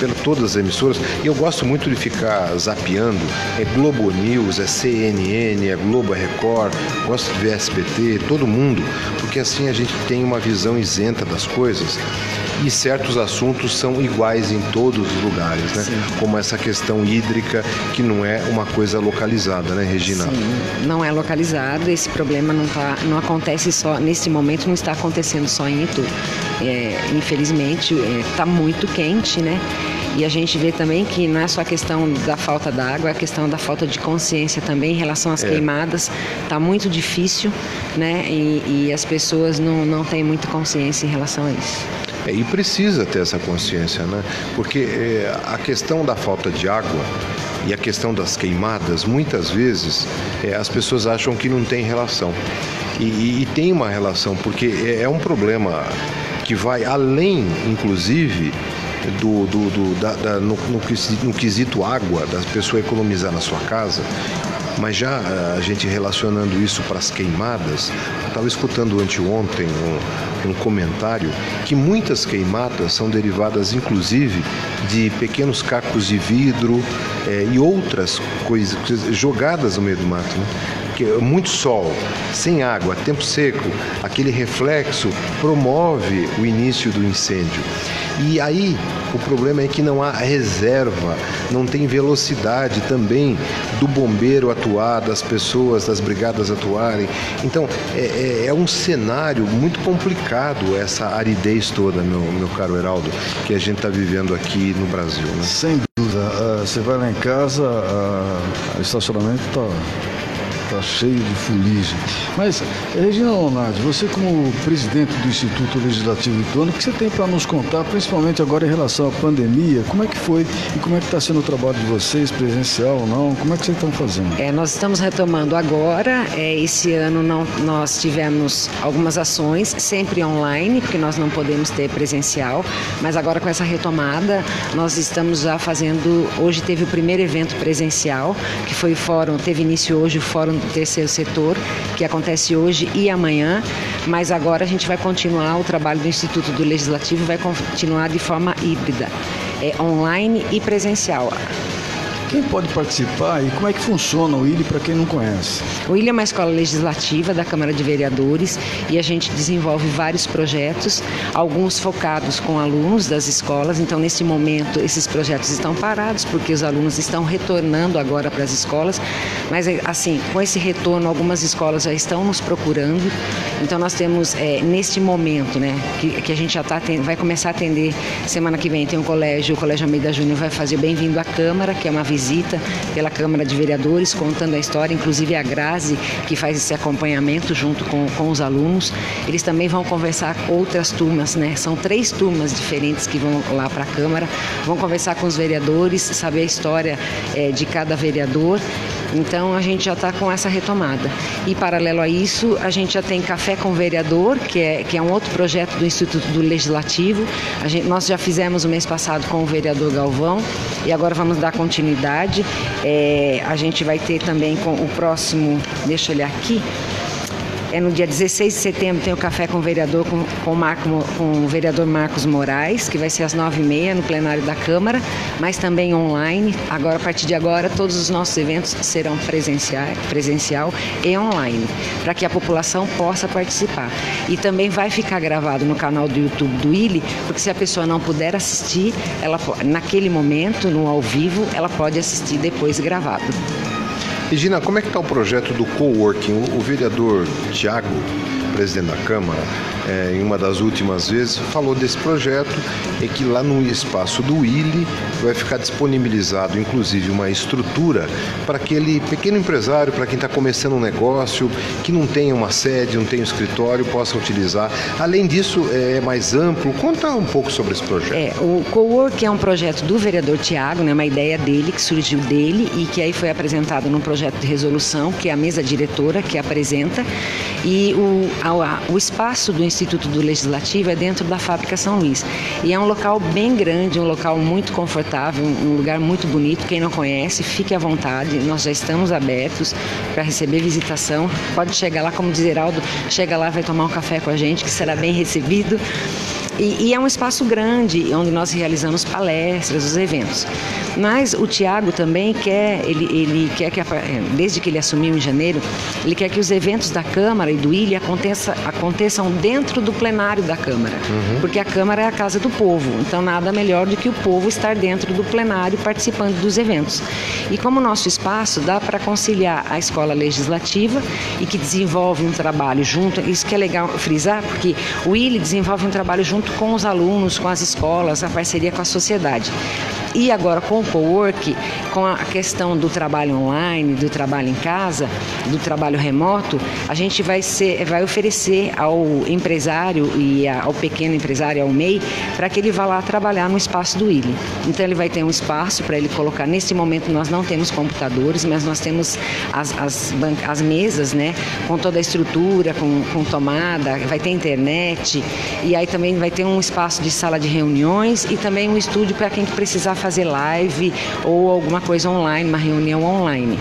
pela todas as emissoras. E eu gosto muito de ficar zapeando. É Globo News, é CNN, é Globo, é Record. Gosto de ver SBT, todo mundo, porque assim a gente tem uma visão isenta das coisas e certos assuntos são iguais em todos os lugares, né? Como essa questão hídrica, que não é uma coisa localizada, né, Regina? Sim, não é localizado, esse problema não, tá, não acontece só, nesse momento não está acontecendo só em Itu. É, infelizmente está muito quente, né? E a gente vê também que não é só a questão da falta d'água, é a questão da falta de consciência também em relação às É. queimadas. Está muito difícil, né? E, e as pessoas não, não têm muita consciência em relação a isso. É, e precisa ter essa consciência, né? Porque é, a questão da falta de água e a questão das queimadas, muitas vezes é, as pessoas acham que não tem relação. E, e- e tem uma relação, porque é, é um problema que vai além, inclusive, do, do- do- da- da- no, no no quesito água, da pessoa economizar na sua casa. Mas já eh, a gente relacionando isso para as queimadas, eu estava escutando anteontem um, um comentário que muitas queimadas são derivadas, inclusive, de pequenos cacos de vidro é, e outras coisas jogadas no meio do mato. Né? muito sol, sem água, tempo seco, aquele reflexo promove o início do incêndio. E aí o problema é que não há reserva, não tem velocidade também do bombeiro atuar, das pessoas, das brigadas atuarem. Então é, é, é um cenário muito complicado essa aridez toda, meu, meu caro Heraldo, que a gente está vivendo aqui no Brasil. Né? Sem dúvida. Uh, você vai lá em casa, uh, o estacionamento está está cheio de fuligem. Mas, Regina Lonardi, você como presidente do Instituto Legislativo Ituano, o que você tem para nos contar, principalmente agora em relação à pandemia? Como é que foi e como é que está sendo o trabalho de vocês, presencial ou não? Como é que vocês estão fazendo? É, nós estamos retomando agora. É, esse ano não, nós tivemos algumas ações, sempre online, porque nós não podemos ter presencial, mas agora com essa retomada, nós estamos já fazendo. Hoje teve o primeiro evento presencial, que foi o fórum, teve início hoje o Fórum terceiro setor, que acontece hoje e amanhã, mas agora a gente vai continuar o trabalho do Instituto do Legislativo, vai continuar de forma híbrida, é, online e presencial. Quem pode participar e como é que funciona o ILE para quem não conhece? O ILE é uma escola legislativa da Câmara de Vereadores e a gente desenvolve vários projetos, alguns focados com alunos das escolas. Então, nesse momento, esses projetos estão parados porque os alunos estão retornando agora para as escolas. Mas, assim, com esse retorno, algumas escolas já estão nos procurando. Então, nós temos, é, neste momento, né, que, que a gente já tá, vai começar a atender semana que vem, tem um colégio, o Colégio Almeida Júnior vai fazer Bem-vindo à Câmara, que é uma visita visita pela Câmara de Vereadores, contando a história, inclusive a Grazi, que faz esse acompanhamento junto com, com os alunos. Eles também vão conversar com outras turmas, né? São três turmas diferentes que vão lá para a Câmara, vão conversar com os vereadores, saber a história é, de cada vereador então a gente já está com essa retomada. E paralelo a isso, a gente já tem Café com Vereador, que é, que é um outro projeto do Instituto do Legislativo. Gente, nós já fizemos o mês passado com o vereador Galvão e agora vamos dar continuidade. É, a gente vai ter também com o próximo, deixa eu olhar aqui, é no dia 16 de setembro tem o café com o vereador, com, com, Marco, com o vereador Marcos Moraes, que vai ser às 9h30 no plenário da Câmara, mas também online. Agora, a partir de agora, todos os nossos eventos serão presencial, presencial e online, para que a população possa participar. E também vai ficar gravado no canal do YouTube do ILE, porque se a pessoa não puder assistir, ela naquele momento, no ao vivo, ela pode assistir depois gravado. Regina, como é que está o projeto do coworking? O, vereador Tiago, presidente da Câmara, é, em uma das últimas vezes, falou desse projeto e que lá no espaço do Willi vai ficar disponibilizado, inclusive, uma estrutura para aquele pequeno empresário, para quem está começando um negócio, que não tem uma sede, não tem um escritório, possa utilizar. Além disso, é mais amplo. Conta um pouco sobre esse projeto. É, o Cowork é um projeto do vereador Tiago, né, uma ideia dele, que surgiu dele e que aí foi apresentado num projeto de resolução, que é a mesa diretora que apresenta. E o, a, o espaço do Instituto do Legislativo é dentro da Fábrica São Luís. E é um local bem grande, um local muito confortável, um lugar muito bonito. Quem não conhece, fique à vontade. Nós já estamos abertos para receber visitação. Pode chegar lá, como diz Heraldo, chega lá, vai tomar um café com a gente, que será bem recebido. E, e, é um espaço grande onde nós realizamos palestras, os eventos. Mas o Tiago também quer, ele, ele quer que, desde que ele assumiu em janeiro, ele quer que os eventos da Câmara e do Ilha aconteça, aconteçam dentro do plenário da Câmara. Uhum. Porque a Câmara é a casa do povo. Então nada melhor do que o povo estar dentro do plenário participando dos eventos. E como nosso espaço dá para conciliar a escola legislativa e que desenvolve um trabalho junto, isso que é legal frisar, porque o ILE desenvolve um trabalho junto junto com os alunos, com as escolas, a parceria com a sociedade. E agora com o co-work, com a questão do trabalho online, do trabalho em casa, do trabalho remoto, a gente vai, ser, vai oferecer ao empresário e ao pequeno empresário, ao MEI, para que ele vá lá trabalhar no espaço do ILE. Então ele vai ter um espaço para ele colocar. Nesse momento nós não temos computadores, mas nós temos as, as, as mesas, né? Com toda a estrutura, com, com tomada, vai ter internet, e aí também vai ter um espaço de sala de reuniões e também um estúdio para quem precisar fazer live ou alguma coisa online, uma reunião online.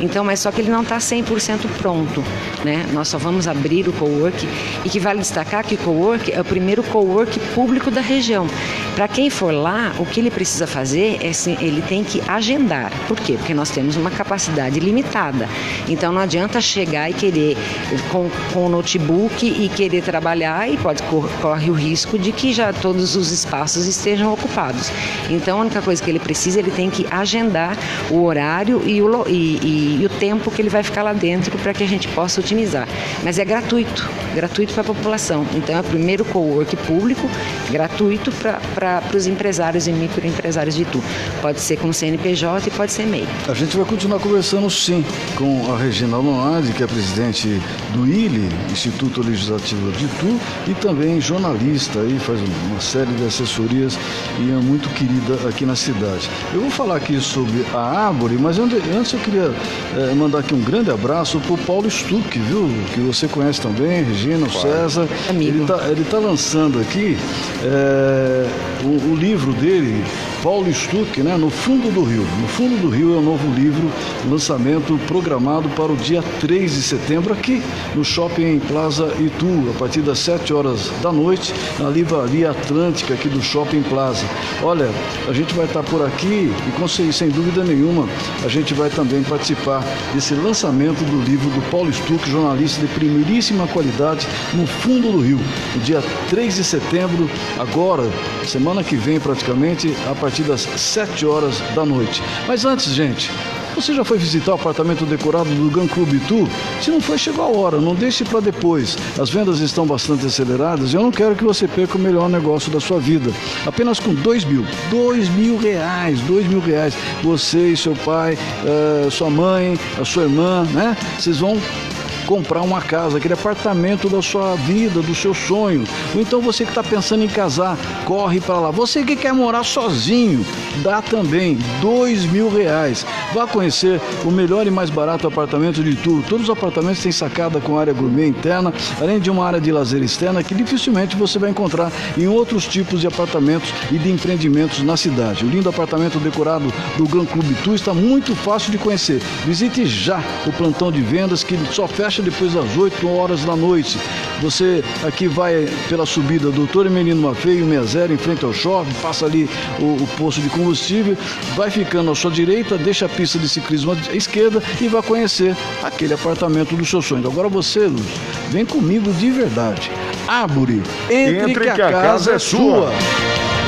Então, mas só que ele não está 100% pronto, né? Nós só vamos abrir o cowork e que vale destacar que o cowork é o primeiro cowork público da região. Para quem for lá, o que ele precisa fazer é assim, ele tem que agendar. Por quê? Porque nós temos uma capacidade limitada. Então não adianta chegar e querer com, com o notebook e querer trabalhar e pode corre o risco de que já todos os espaços estejam ocupados. Então a única coisa que ele precisa, ele tem que agendar o horário e o, e, e, e o tempo que ele vai ficar lá dentro para que a gente possa otimizar. Mas é gratuito, gratuito para a população. Então é o primeiro cowork público, gratuito para os empresários e microempresários de Itu. Pode ser com CNPJ e pode ser MEI. A gente vai continuar conversando sim com a Regina Lonardi, que é presidente do ILE, Instituto Legislativo de Itu, e também jornalista aí, faz uma série de assessorias e é muito querida aqui na cidade. Eu vou falar aqui sobre a Árvore, mas antes eu queria é, mandar aqui um grande abraço para o Paulo Stuck, viu? Que você conhece também, Regina, o César. Amigo. Ele está ele tá lançando aqui é, o, o livro dele, Paulo Stuck, né, No Fundo do Rio. No Fundo do Rio é o novo livro, lançamento programado para o dia 3 de setembro aqui no Shopping Plaza Itu, a partir das 7 horas da noite, na livraria Atlântica aqui do Shopping Plaza. Olha, a gente vai estar por aqui e com sem dúvida nenhuma a gente vai também participar desse lançamento do livro do Paulo Stuck, jornalista de primeiríssima qualidade, no Fundo do Rio, no dia 3 de setembro, agora, semana que vem praticamente, a partir partir das 7 horas da noite. Mas antes, gente, você já foi visitar o apartamento decorado do Gun Club Itu? Se não foi, chegou a hora, não deixe para depois. As vendas estão bastante aceleradas e eu não quero que você perca o melhor negócio da sua vida. Apenas com dois mil, dois mil reais, dois mil reais. Você e seu pai, uh, sua mãe, a sua irmã, né? Vocês vão comprar uma casa, aquele apartamento da sua vida, do seu sonho. Ou então você que está pensando em casar, corre para lá. Você que quer morar sozinho, dá também dois mil reais. Vá conhecer o melhor e mais barato apartamento de tudo. Todos os apartamentos têm sacada com área gourmet interna, além de uma área de lazer externa que dificilmente você vai encontrar em outros tipos de apartamentos e de empreendimentos na cidade. O lindo apartamento decorado do Gran Clube Tu está muito fácil de conhecer. Visite já o plantão de vendas que só fecha fecha depois das 8 horas da noite. Você aqui vai pela subida Doutor Emelino Mafeio, 60, em frente ao shopping, passa ali o, o posto de combustível, vai ficando à sua direita, deixa a pista de ciclismo à esquerda e vai conhecer aquele apartamento do seu sonho. Agora você, Luz, vem comigo de verdade. Árvore, entre, entre que, que, a, casa, casa é sua.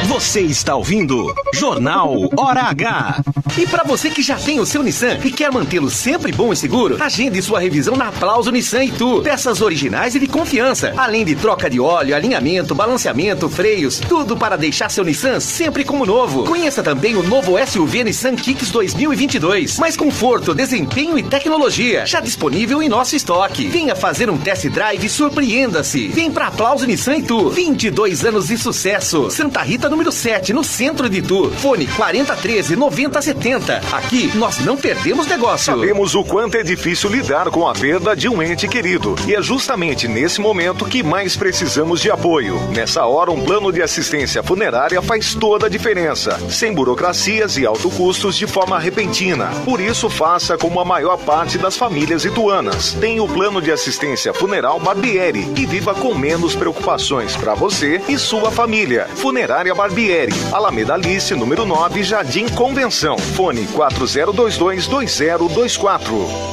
Você está ouvindo Jornal Hora H. E para você que já tem o seu Nissan e quer mantê-lo sempre bom e seguro, agende sua revisão na Aplauso Nissan e Tu. Peças originais e de confiança, além de troca de óleo, alinhamento, balanceamento, freios, tudo para deixar seu Nissan sempre como novo. Conheça também o novo SUV Nissan Kicks 2022. Mais conforto, desempenho e tecnologia, já disponível em nosso estoque. Venha fazer um test drive e surpreenda-se. Vem para Aplauso Nissan e Tu. 22 anos de sucesso. Santa Rita número 7, no centro de Itu. Fone 4013 9070. Aqui nós não perdemos negócio. Sabemos o quanto é difícil lidar com a perda de um ente querido. E é justamente nesse momento que mais precisamos de apoio. Nessa hora, um plano de assistência funerária faz toda a diferença. Sem burocracias e alto custos de forma repentina. Por isso, faça como a maior parte das famílias ituanas. Tem o plano de assistência funeral Barbieri e viva com menos preocupações para você e sua família. Funerária Barbieri, Alameda Alice, número 9, Jardim Convenção. Fone 40222024.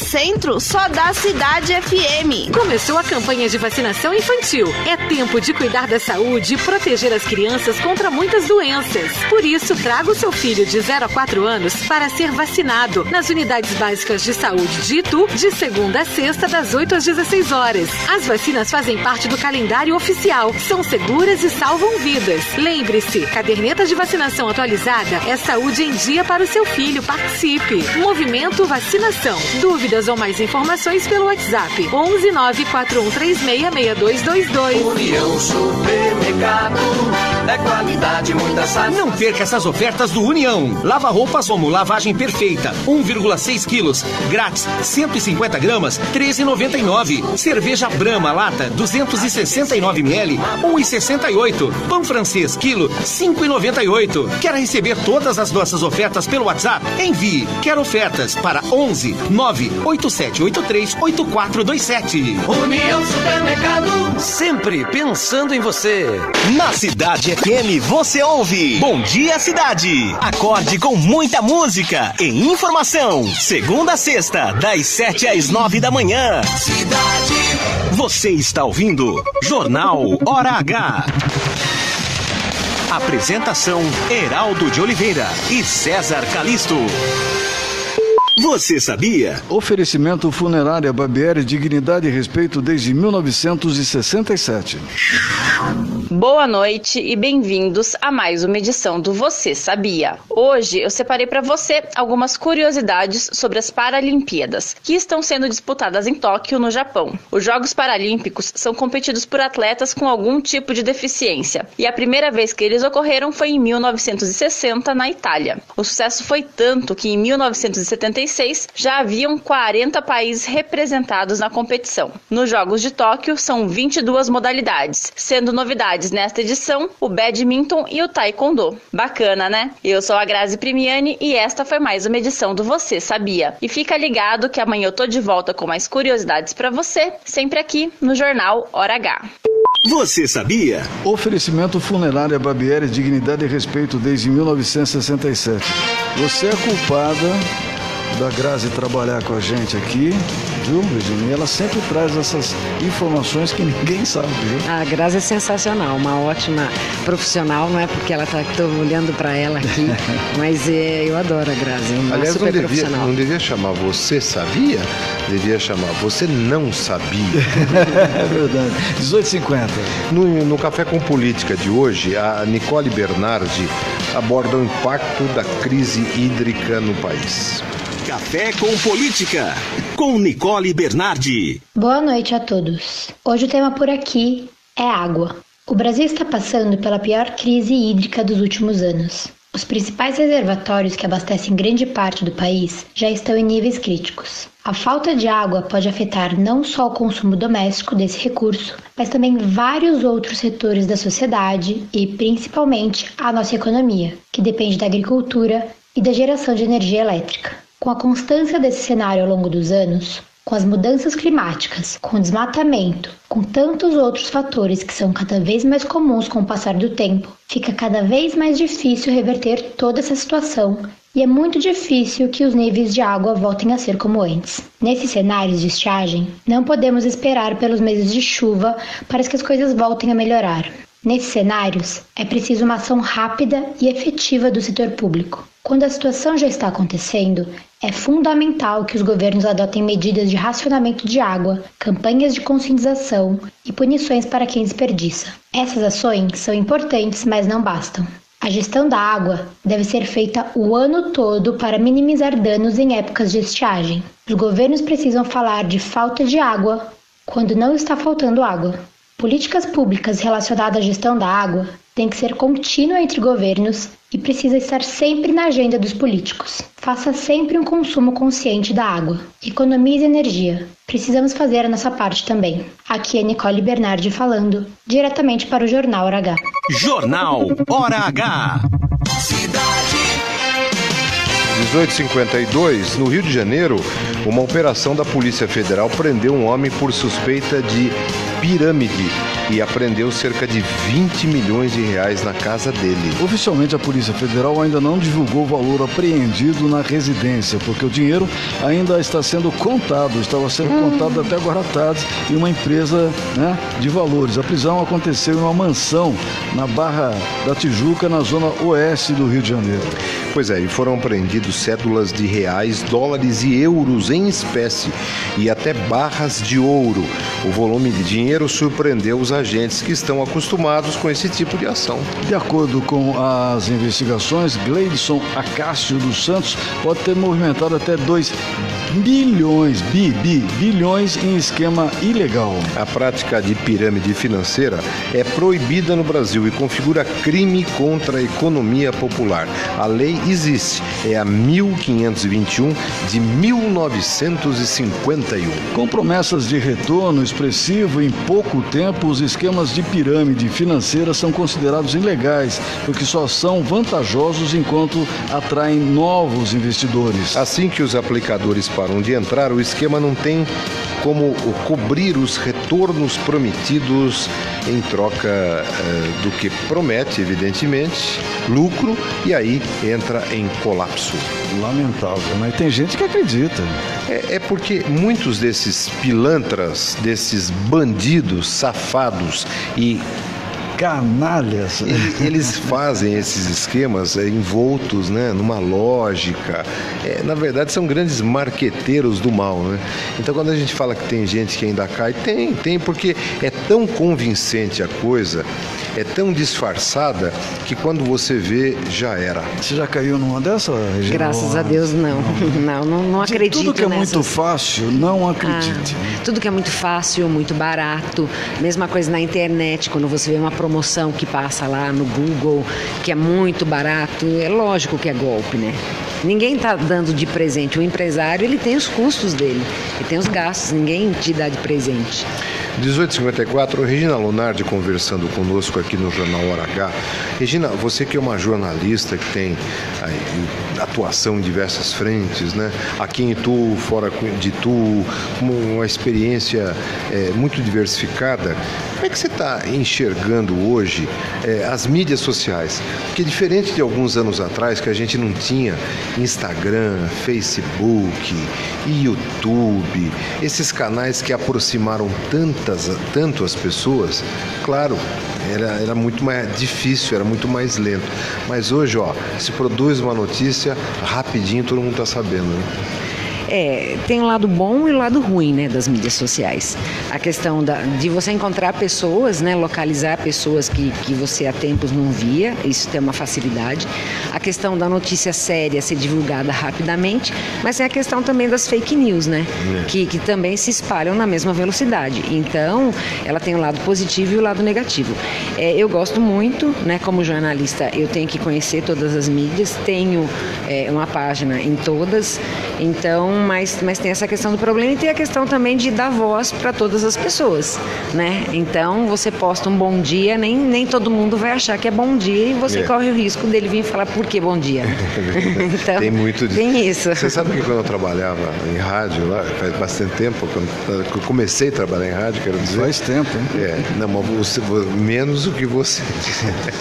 Centro, só da Cidade FM. Começou a campanha de vacinação infantil. É tempo de cuidar da saúde e proteger as crianças contra muitas doenças. Por isso, traga o seu filho de 0 a 4 anos para ser vacinado nas unidades básicas de saúde de Itu, de segunda a sexta, das 8 às 16 horas. As vacinas fazem parte do calendário oficial, são seguras e salvam vidas. Lembre-se, caderneta de vacinação atualizada é saúde em dia para o seu filho. Participe. Movimento Vacinação. Dúvidas ou mais informações pelo WhatsApp 11 941366222. União Supermercado é qualidade, muita satisfação. Não perca essas ofertas do União. Lava roupas Omo lavagem perfeita, 1,6 quilos, grátis, 150 gramas, 13,99. Cerveja Brahma lata, 269 ml, 1,68. Pão francês quilo, 5,98. Quer receber todas as nossas ofertas pelo WhatsApp? Envie Quer ofertas para 11 98783 8427. União Supermercado. Sempre pensando em você. Na Cidade FM você ouve Bom Dia Cidade. Acorde com muita música e informação. Segunda a sexta, das 7 às 9 da manhã. Cidade. Você está ouvindo Jornal Hora H. Apresentação: Heraldo de Oliveira e César Calisto. Você sabia? Oferecimento funerária Barbieri, dignidade e respeito desde 1967. Boa noite e bem-vindos a mais uma edição do Você Sabia. Hoje eu separei para você algumas curiosidades sobre as Paralimpíadas, que estão sendo disputadas em Tóquio, no Japão. Os Jogos Paralímpicos são competidos por atletas com algum tipo de deficiência, e a primeira vez que eles ocorreram foi em 1960 na Itália. O sucesso foi tanto que em 1976 já haviam 40 países representados na competição. Nos Jogos de Tóquio são 22 modalidades, sendo novidades nesta edição o badminton e o taekwondo. Bacana, né? Eu sou a Grazi Primiani e esta foi mais uma edição do Você Sabia. E fica ligado que amanhã eu tô de volta com mais curiosidades para você, sempre aqui no Jornal Hora H. Você sabia? Oferecimento funerária Barbieri, dignidade e respeito desde 1967. Você é culpada da Grazi trabalhar com a gente aqui, viu, Virginia? Ela sempre traz essas informações que ninguém sabe, viu? A Grazi é sensacional, uma ótima profissional, não é porque ela tá tô olhando para ela aqui, mas é, eu adoro a Grazi, uma Aliás, super não devia, profissional. não devia chamar você sabia? Devia chamar você não sabia. é verdade. 18,50. No, no Café com Política de hoje, a Nicole Bernardi aborda o impacto da crise hídrica no país. Café com Política, com Nicole Bernardi. Boa noite a todos. Hoje o tema por aqui é água. O Brasil está passando pela pior crise hídrica dos últimos anos. Os principais reservatórios que abastecem grande parte do país já estão em níveis críticos. A falta de água pode afetar não só o consumo doméstico desse recurso, mas também vários outros setores da sociedade e, principalmente, a nossa economia, que depende da agricultura e da geração de energia elétrica. Com a constância desse cenário ao longo dos anos, com as mudanças climáticas, com o desmatamento, com tantos outros fatores que são cada vez mais comuns com o passar do tempo, fica cada vez mais difícil reverter toda essa situação e é muito difícil que os níveis de água voltem a ser como antes. Nesses cenários de estiagem, não podemos esperar pelos meses de chuva para que as coisas voltem a melhorar. Nesses cenários, é preciso uma ação rápida e efetiva do setor público. Quando a situação já está acontecendo, é fundamental que os governos adotem medidas de racionamento de água, campanhas de conscientização e punições para quem desperdiça. Essas ações são importantes, mas não bastam. A gestão da água deve ser feita o ano todo para minimizar danos em épocas de estiagem. Os governos precisam falar de falta de água quando não está faltando água. Políticas públicas relacionadas à gestão da água têm que ser contínua entre governos e precisa estar sempre na agenda dos políticos. Faça sempre um consumo consciente da água. Economize energia. Precisamos fazer a nossa parte também. Aqui é Nicole Bernardi falando, diretamente para o Jornal Hora H. Jornal Hora H. 1852, no Rio de Janeiro, uma operação da Polícia Federal prendeu um homem por suspeita de pirâmide e apreendeu cerca de 20 milhões de reais na casa dele. Oficialmente, a Polícia Federal ainda não divulgou o valor apreendido na residência, porque o dinheiro ainda está sendo contado, estava sendo contado até agora à tarde em uma empresa né, de valores. A prisão aconteceu em uma mansão na Barra da Tijuca, na zona oeste do Rio de Janeiro. Pois é, e foram apreendidos cédulas de reais, dólares e euros em espécie e até barras de ouro. O volume de dinheiro surpreendeu os agentes que estão acostumados com esse tipo de ação. De acordo com as investigações, Gleidson Acácio dos Santos pode ter movimentado até 2 bilhões, bi, bi, bilhões em esquema ilegal. A prática de pirâmide financeira é proibida no Brasil e configura crime contra a economia popular. A lei existe, é a 1521 de 1951. Com promessas de retorno expressivo em pouco tempo, os esquemas de pirâmide financeira são considerados ilegais, porque só são vantajosos enquanto atraem novos investidores. Assim que os aplicadores param de entrar, o esquema não tem como cobrir os retornos prometidos em troca eh, do que promete, evidentemente, lucro, e aí entra em colapso. Lamentável, mas tem gente que acredita. É, é porque muitos desses pilantras, desses bandidos safados e canalhas. Eles fazem esses esquemas é, envoltos né, numa lógica. É, na verdade, são grandes marqueteiros do mal. Né? Então, quando a gente fala que tem gente que ainda cai, tem, tem, porque é tão convincente a coisa, é tão disfarçada, que quando você vê, já era. Você já caiu numa dessa, Regina? Graças a Deus, não. Não, não, não De acredito Tudo que é nessas. muito fácil, não acredite. Ah, tudo que é muito fácil, muito barato. Mesma coisa na internet, quando você vê uma promoção que passa lá no Google, que é muito barato, é lógico que é golpe, né? Ninguém está dando de presente. O empresário ele tem os custos dele, ele tem os gastos. Ninguém te dá de presente. 1854, Regina Lunardi conversando conosco aqui no Jornal Hora H. Regina, você que é uma jornalista que tem atuação em diversas frentes, né? Aqui em Itu, fora de Itu, uma experiência é, muito diversificada. Como é que você está enxergando hoje é, as mídias sociais? Porque diferente de alguns anos atrás, que a gente não tinha Instagram, Facebook, YouTube, esses canais que aproximaram tantas, tanto as pessoas, claro, era, era muito mais difícil, era muito mais lento. Mas hoje, ó, se produz uma notícia, rapidinho todo mundo está sabendo. Né? É, tem um lado bom e o lado ruim, né, das mídias sociais. A questão da, de você encontrar pessoas, né, localizar pessoas que, que você há tempos não via, isso tem uma facilidade. A questão da notícia séria ser divulgada rapidamente, mas tem a questão também das fake news, né, É. que, que também se espalham na mesma velocidade. Então, ela tem o lado positivo e o lado negativo. É, eu gosto muito, né, como jornalista, eu tenho que conhecer todas as mídias, tenho é, uma página em todas, então, mas, mas tem essa questão do problema e tem a questão também de dar voz para todas as pessoas, né? Então, você posta um bom dia, nem, nem todo mundo vai achar que é bom dia e você É. corre o risco dele vir falar por que bom dia. então, tem muito disso. tem isso. Você sabe que quando eu trabalhava em rádio, lá, faz bastante tempo, quando eu comecei a trabalhar em rádio, quero dizer. Faz tempo, hein? É, não, mas você, menos do que você.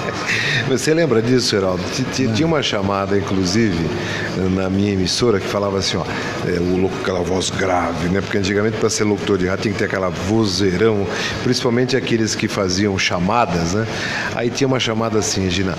você lembra disso, Geraldo? Ti- ti- Tinha uma chamada, inclusive, na minha emissora, que falava assim, ó, é, o louco, aquela voz grave, né? Porque antigamente, para ser locutor de rádio, tinha que ter aquela vozeirão, principalmente aqueles que faziam chamadas, né? Aí tinha uma chamada assim, Regina,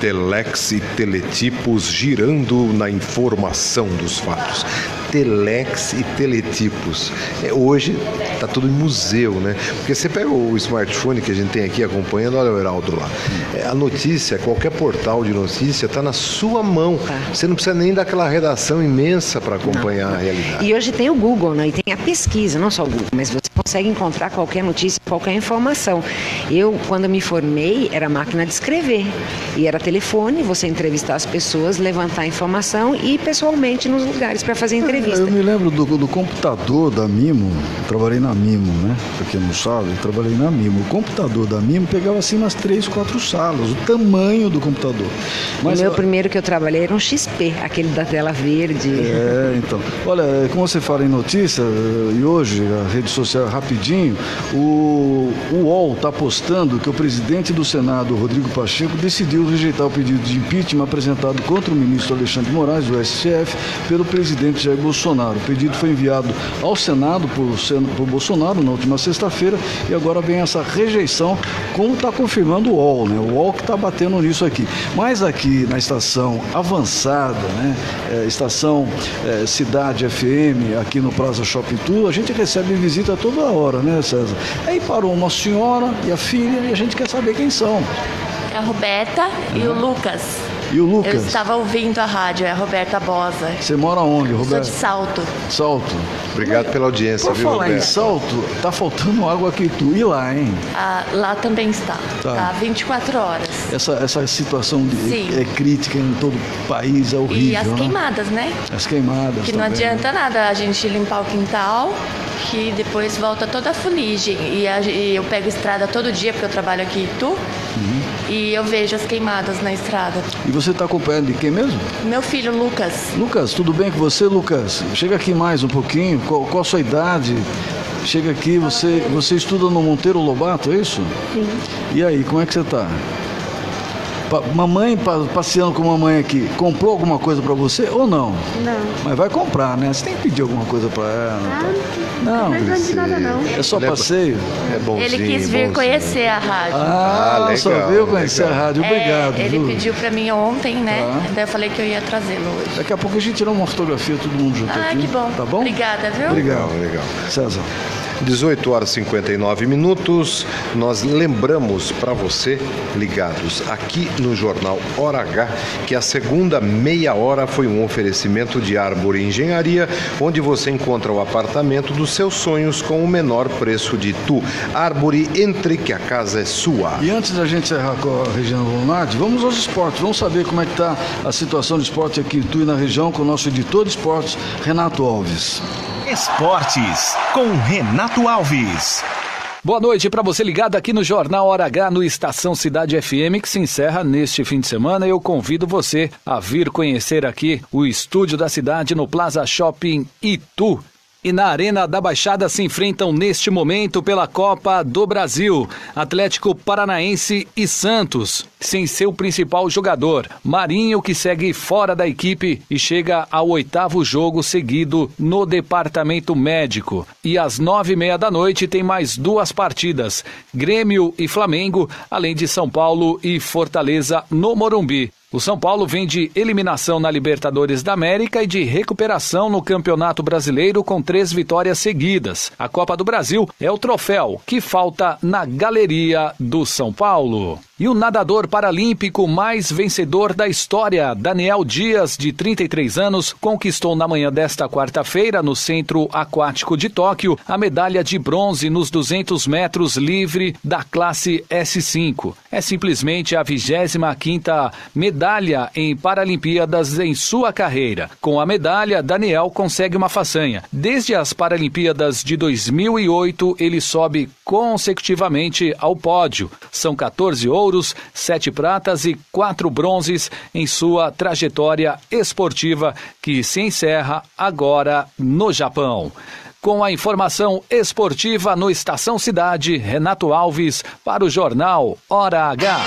telex e teletipos girando na informação dos fatos. Telex e teletipos. É, hoje está tudo em museu, né? Porque você pega o smartphone que a gente tem aqui acompanhando, olha o Heraldo lá. É, a notícia, qualquer portal de notícia está na sua mão. Você não precisa nem daquela redação imensa para acompanhar realidade. E hoje tem o Google, né? E tem a pesquisa, não só o Google, mas você consegue encontrar qualquer notícia, qualquer informação. Eu, quando me formei, era máquina de escrever. E era telefone, você entrevistar as pessoas, levantar a informação e ir pessoalmente nos lugares para fazer entrevista. Eu me lembro do, do computador da Mimo, eu trabalhei na Mimo, né? Pra quem não sabe, eu trabalhei na Mimo. O computador da Mimo pegava assim umas três, quatro salas, o tamanho do computador. o meu primeiro que eu trabalhei era um XP, aquele da tela verde. É, então. Olha, como você fala em notícia, e hoje a rede social, rapidinho. O, UOL está postando que o presidente do Senado, Rodrigo Pacheco, decidiu rejeitar o pedido de impeachment apresentado contra o ministro Alexandre Moraes, do STF, pelo presidente Jair Bolsonaro. O pedido foi enviado ao Senado por, por Bolsonaro na última sexta-feira e agora vem essa rejeição, como está confirmando o UOL, né? O UOL que está batendo nisso aqui. Mas aqui na estação avançada, né? É, estação é, Cidade FM, aqui no Praça Shopping Tour, a gente recebe visita toda hora, né, César? Aí parou uma senhora e a filha e a gente quer saber quem são. É a Roberta e o Lucas. E o Lucas? Eu estava ouvindo a rádio, é a Roberta Bosa. Você mora onde, Sou Roberto? de Salto. Salto. Obrigado pela audiência, Por viu, falar em Roberto? Salto, tá faltando água aqui tu. E lá, hein? Ah, lá também está. Tá. Tá 24 horas. Essa, essa situação de, é crítica em todo o país, é horrível, E as né? queimadas, né? As queimadas Que não também. adianta nada a gente limpar o quintal, que depois volta toda a fuligem. E, a- e eu pego estrada todo dia, porque eu trabalho aqui em Itu, Uhum. E eu vejo as queimadas na estrada. E você está acompanhando de quem mesmo? Meu filho, Lucas, Lucas, tudo bem com você, Lucas? Chega aqui mais um pouquinho. Qual, qual a sua idade? Chega aqui, você, você estuda no Monteiro Lobato, é isso? Sim. E aí, como é que você está? Mamãe, pa- passeando com a mamãe aqui, comprou alguma coisa para você ou não? Não. Mas vai comprar, né? Você tem que pedir alguma coisa para ela. não, não precisa nada, não. É só é- passeio? É bonzinho. ele quis vir bonzinho. conhecer a rádio. Ah, Ah, só legal, veio conhecer legal. a rádio. Obrigado, É, ele viu? pediu pra mim ontem, né? Tá. Daí eu falei que eu ia trazê-lo hoje. Daqui a pouco a gente tira uma fotografia, todo mundo junto Ah, aqui. que bom. Tá bom? Obrigada, viu? Obrigado. Legal, legal. César. 18 horas e 59 minutos. Nós lembramos para você, ligados aqui no Jornal Hora H, que a segunda meia hora foi um oferecimento de Árvore Engenharia, onde você encontra o apartamento dos seus sonhos com o menor preço de tu. Árvore, entre que a casa é sua. E antes da gente encerrar com a Regina Lunardi, vamos aos esportes. Vamos saber como é que está a situação de esporte aqui em Itu e na região com o nosso editor de esportes, Renato Alves. Esportes com Renato Alves. Boa noite para você ligado aqui no Jornal Hora H no Estação Cidade FM que se encerra neste fim de semana. Eu convido você a vir conhecer aqui o estúdio da cidade no Plaza Shopping Itu. E na Arena da Baixada se enfrentam neste momento pela Copa do Brasil Atlético Paranaense e Santos, sem seu principal jogador, Marinho, que segue fora da equipe e chega ao oitavo jogo seguido no departamento médico. E às nove e meia da noite tem mais duas partidas: Grêmio e Flamengo, além de São Paulo e Fortaleza no Morumbi. O São Paulo vem de eliminação na Libertadores da América e de recuperação no Campeonato Brasileiro com três vitórias seguidas. A Copa do Brasil é o troféu que falta na galeria do São Paulo. E o nadador paralímpico mais vencedor da história, Daniel Dias, de 33 anos, conquistou na manhã desta quarta-feira, no Centro Aquático de Tóquio, a medalha de bronze nos 200 metros livre da classe S5. É simplesmente a 25ª medalha em Paralimpíadas em sua carreira. Com a medalha, Daniel consegue uma façanha. Desde as Paralimpíadas de 2008, ele sobe consecutivamente ao pódio. São 14 ouros, 7 pratas e 4 bronzes em sua trajetória esportiva que se encerra agora no Japão. Com a informação esportiva no Estação Cidade, Renato Alves para o jornal Hora H.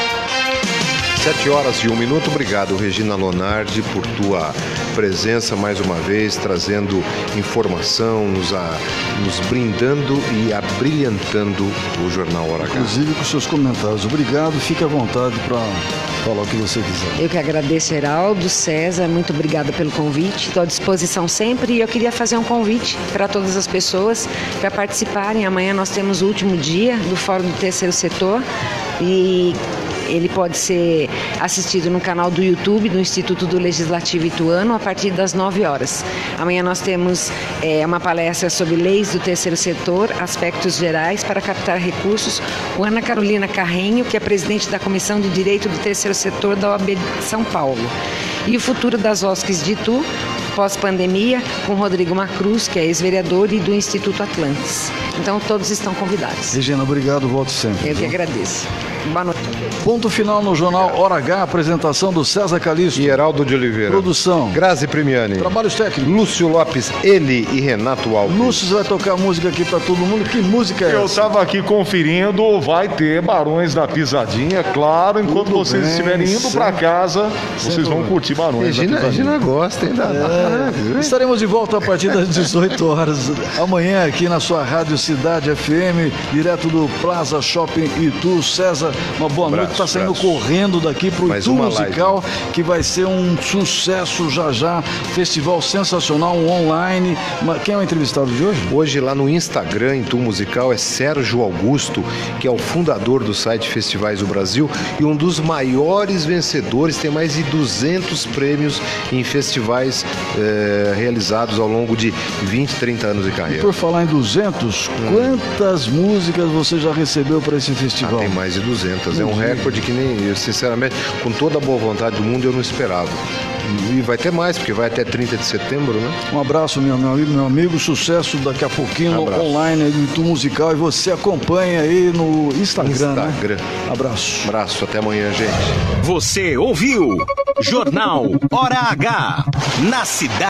7 horas e um minuto. Obrigado, Regina Lonardi, por tua presença mais uma vez, trazendo informação, nos, a, nos brindando e abrilhantando o Jornal Hora H. Inclusive com seus comentários. Obrigado, fique à vontade para falar o que você quiser. Eu que agradeço, Heraldo, César, muito obrigada pelo convite. Estou à disposição sempre e eu queria fazer um convite para todas as pessoas para participarem. Amanhã nós temos o último dia do Fórum do Terceiro Setor e ele pode ser assistido no canal do YouTube do Instituto do Legislativo Ituano a partir das 9 horas. Amanhã nós temos é, uma palestra sobre leis do terceiro setor, aspectos gerais para captar recursos, com Ana Carolina Carrenho, que é presidente da Comissão de Direito do Terceiro Setor da OAB de São Paulo. E o futuro das OSCs de Itu, pós-pandemia com Rodrigo Macruz, que é ex-vereador e do Instituto Atlantis. Então todos estão convidados. Regina, obrigado, volte sempre. Eu que agradeço. Boa noite. Ponto final no jornal Hora H, apresentação do César Calixto. E Heraldo de Oliveira. Produção. Grazi Primiani. Trabalhos técnicos. Lúcio Lopes, ele e Renato Alves. Lúcio vai tocar música aqui pra todo mundo. Que música é Eu essa? estava aqui conferindo, vai ter Barões da Pisadinha, claro, enquanto Tudo vocês bem, estiverem indo para casa, vocês vão curtir Barões Regina, da Pisadinha. Regina gosta, hein? Da... É, estaremos de volta a partir das 18 horas amanhã aqui na sua Rádio Cidade FM, direto do Plaza Shopping Itu. César, uma boa Abraço, noite. Está saindo correndo daqui pro Mais Itu Musical, que vai ser um sucesso já já. Festival sensacional, um online. Quem é o entrevistado de hoje? Hoje lá no Instagram, em Tu Musical, é Sérgio Augusto, que é o fundador do site Festivais do Brasil e um dos maiores vencedores, tem mais de 200 prêmios em festivais eh, realizados ao longo de 20, 30 anos de carreira. Por falar em 200, quantas músicas você já recebeu para esse festival? Ah, tem mais de 200. É um recorde que nem, eu, sinceramente, com toda a boa vontade do mundo, eu não esperava. E vai ter mais, porque vai até 30 de setembro, né? Um abraço, meu, meu amigo, meu amigo. Sucesso daqui a pouquinho no Abraço. online aí do Itu Musical. E você acompanha aí no Instagram, né? Instagram. Abraço. Abraço, até amanhã, gente. Você ouviu Jornal Hora H na cidade.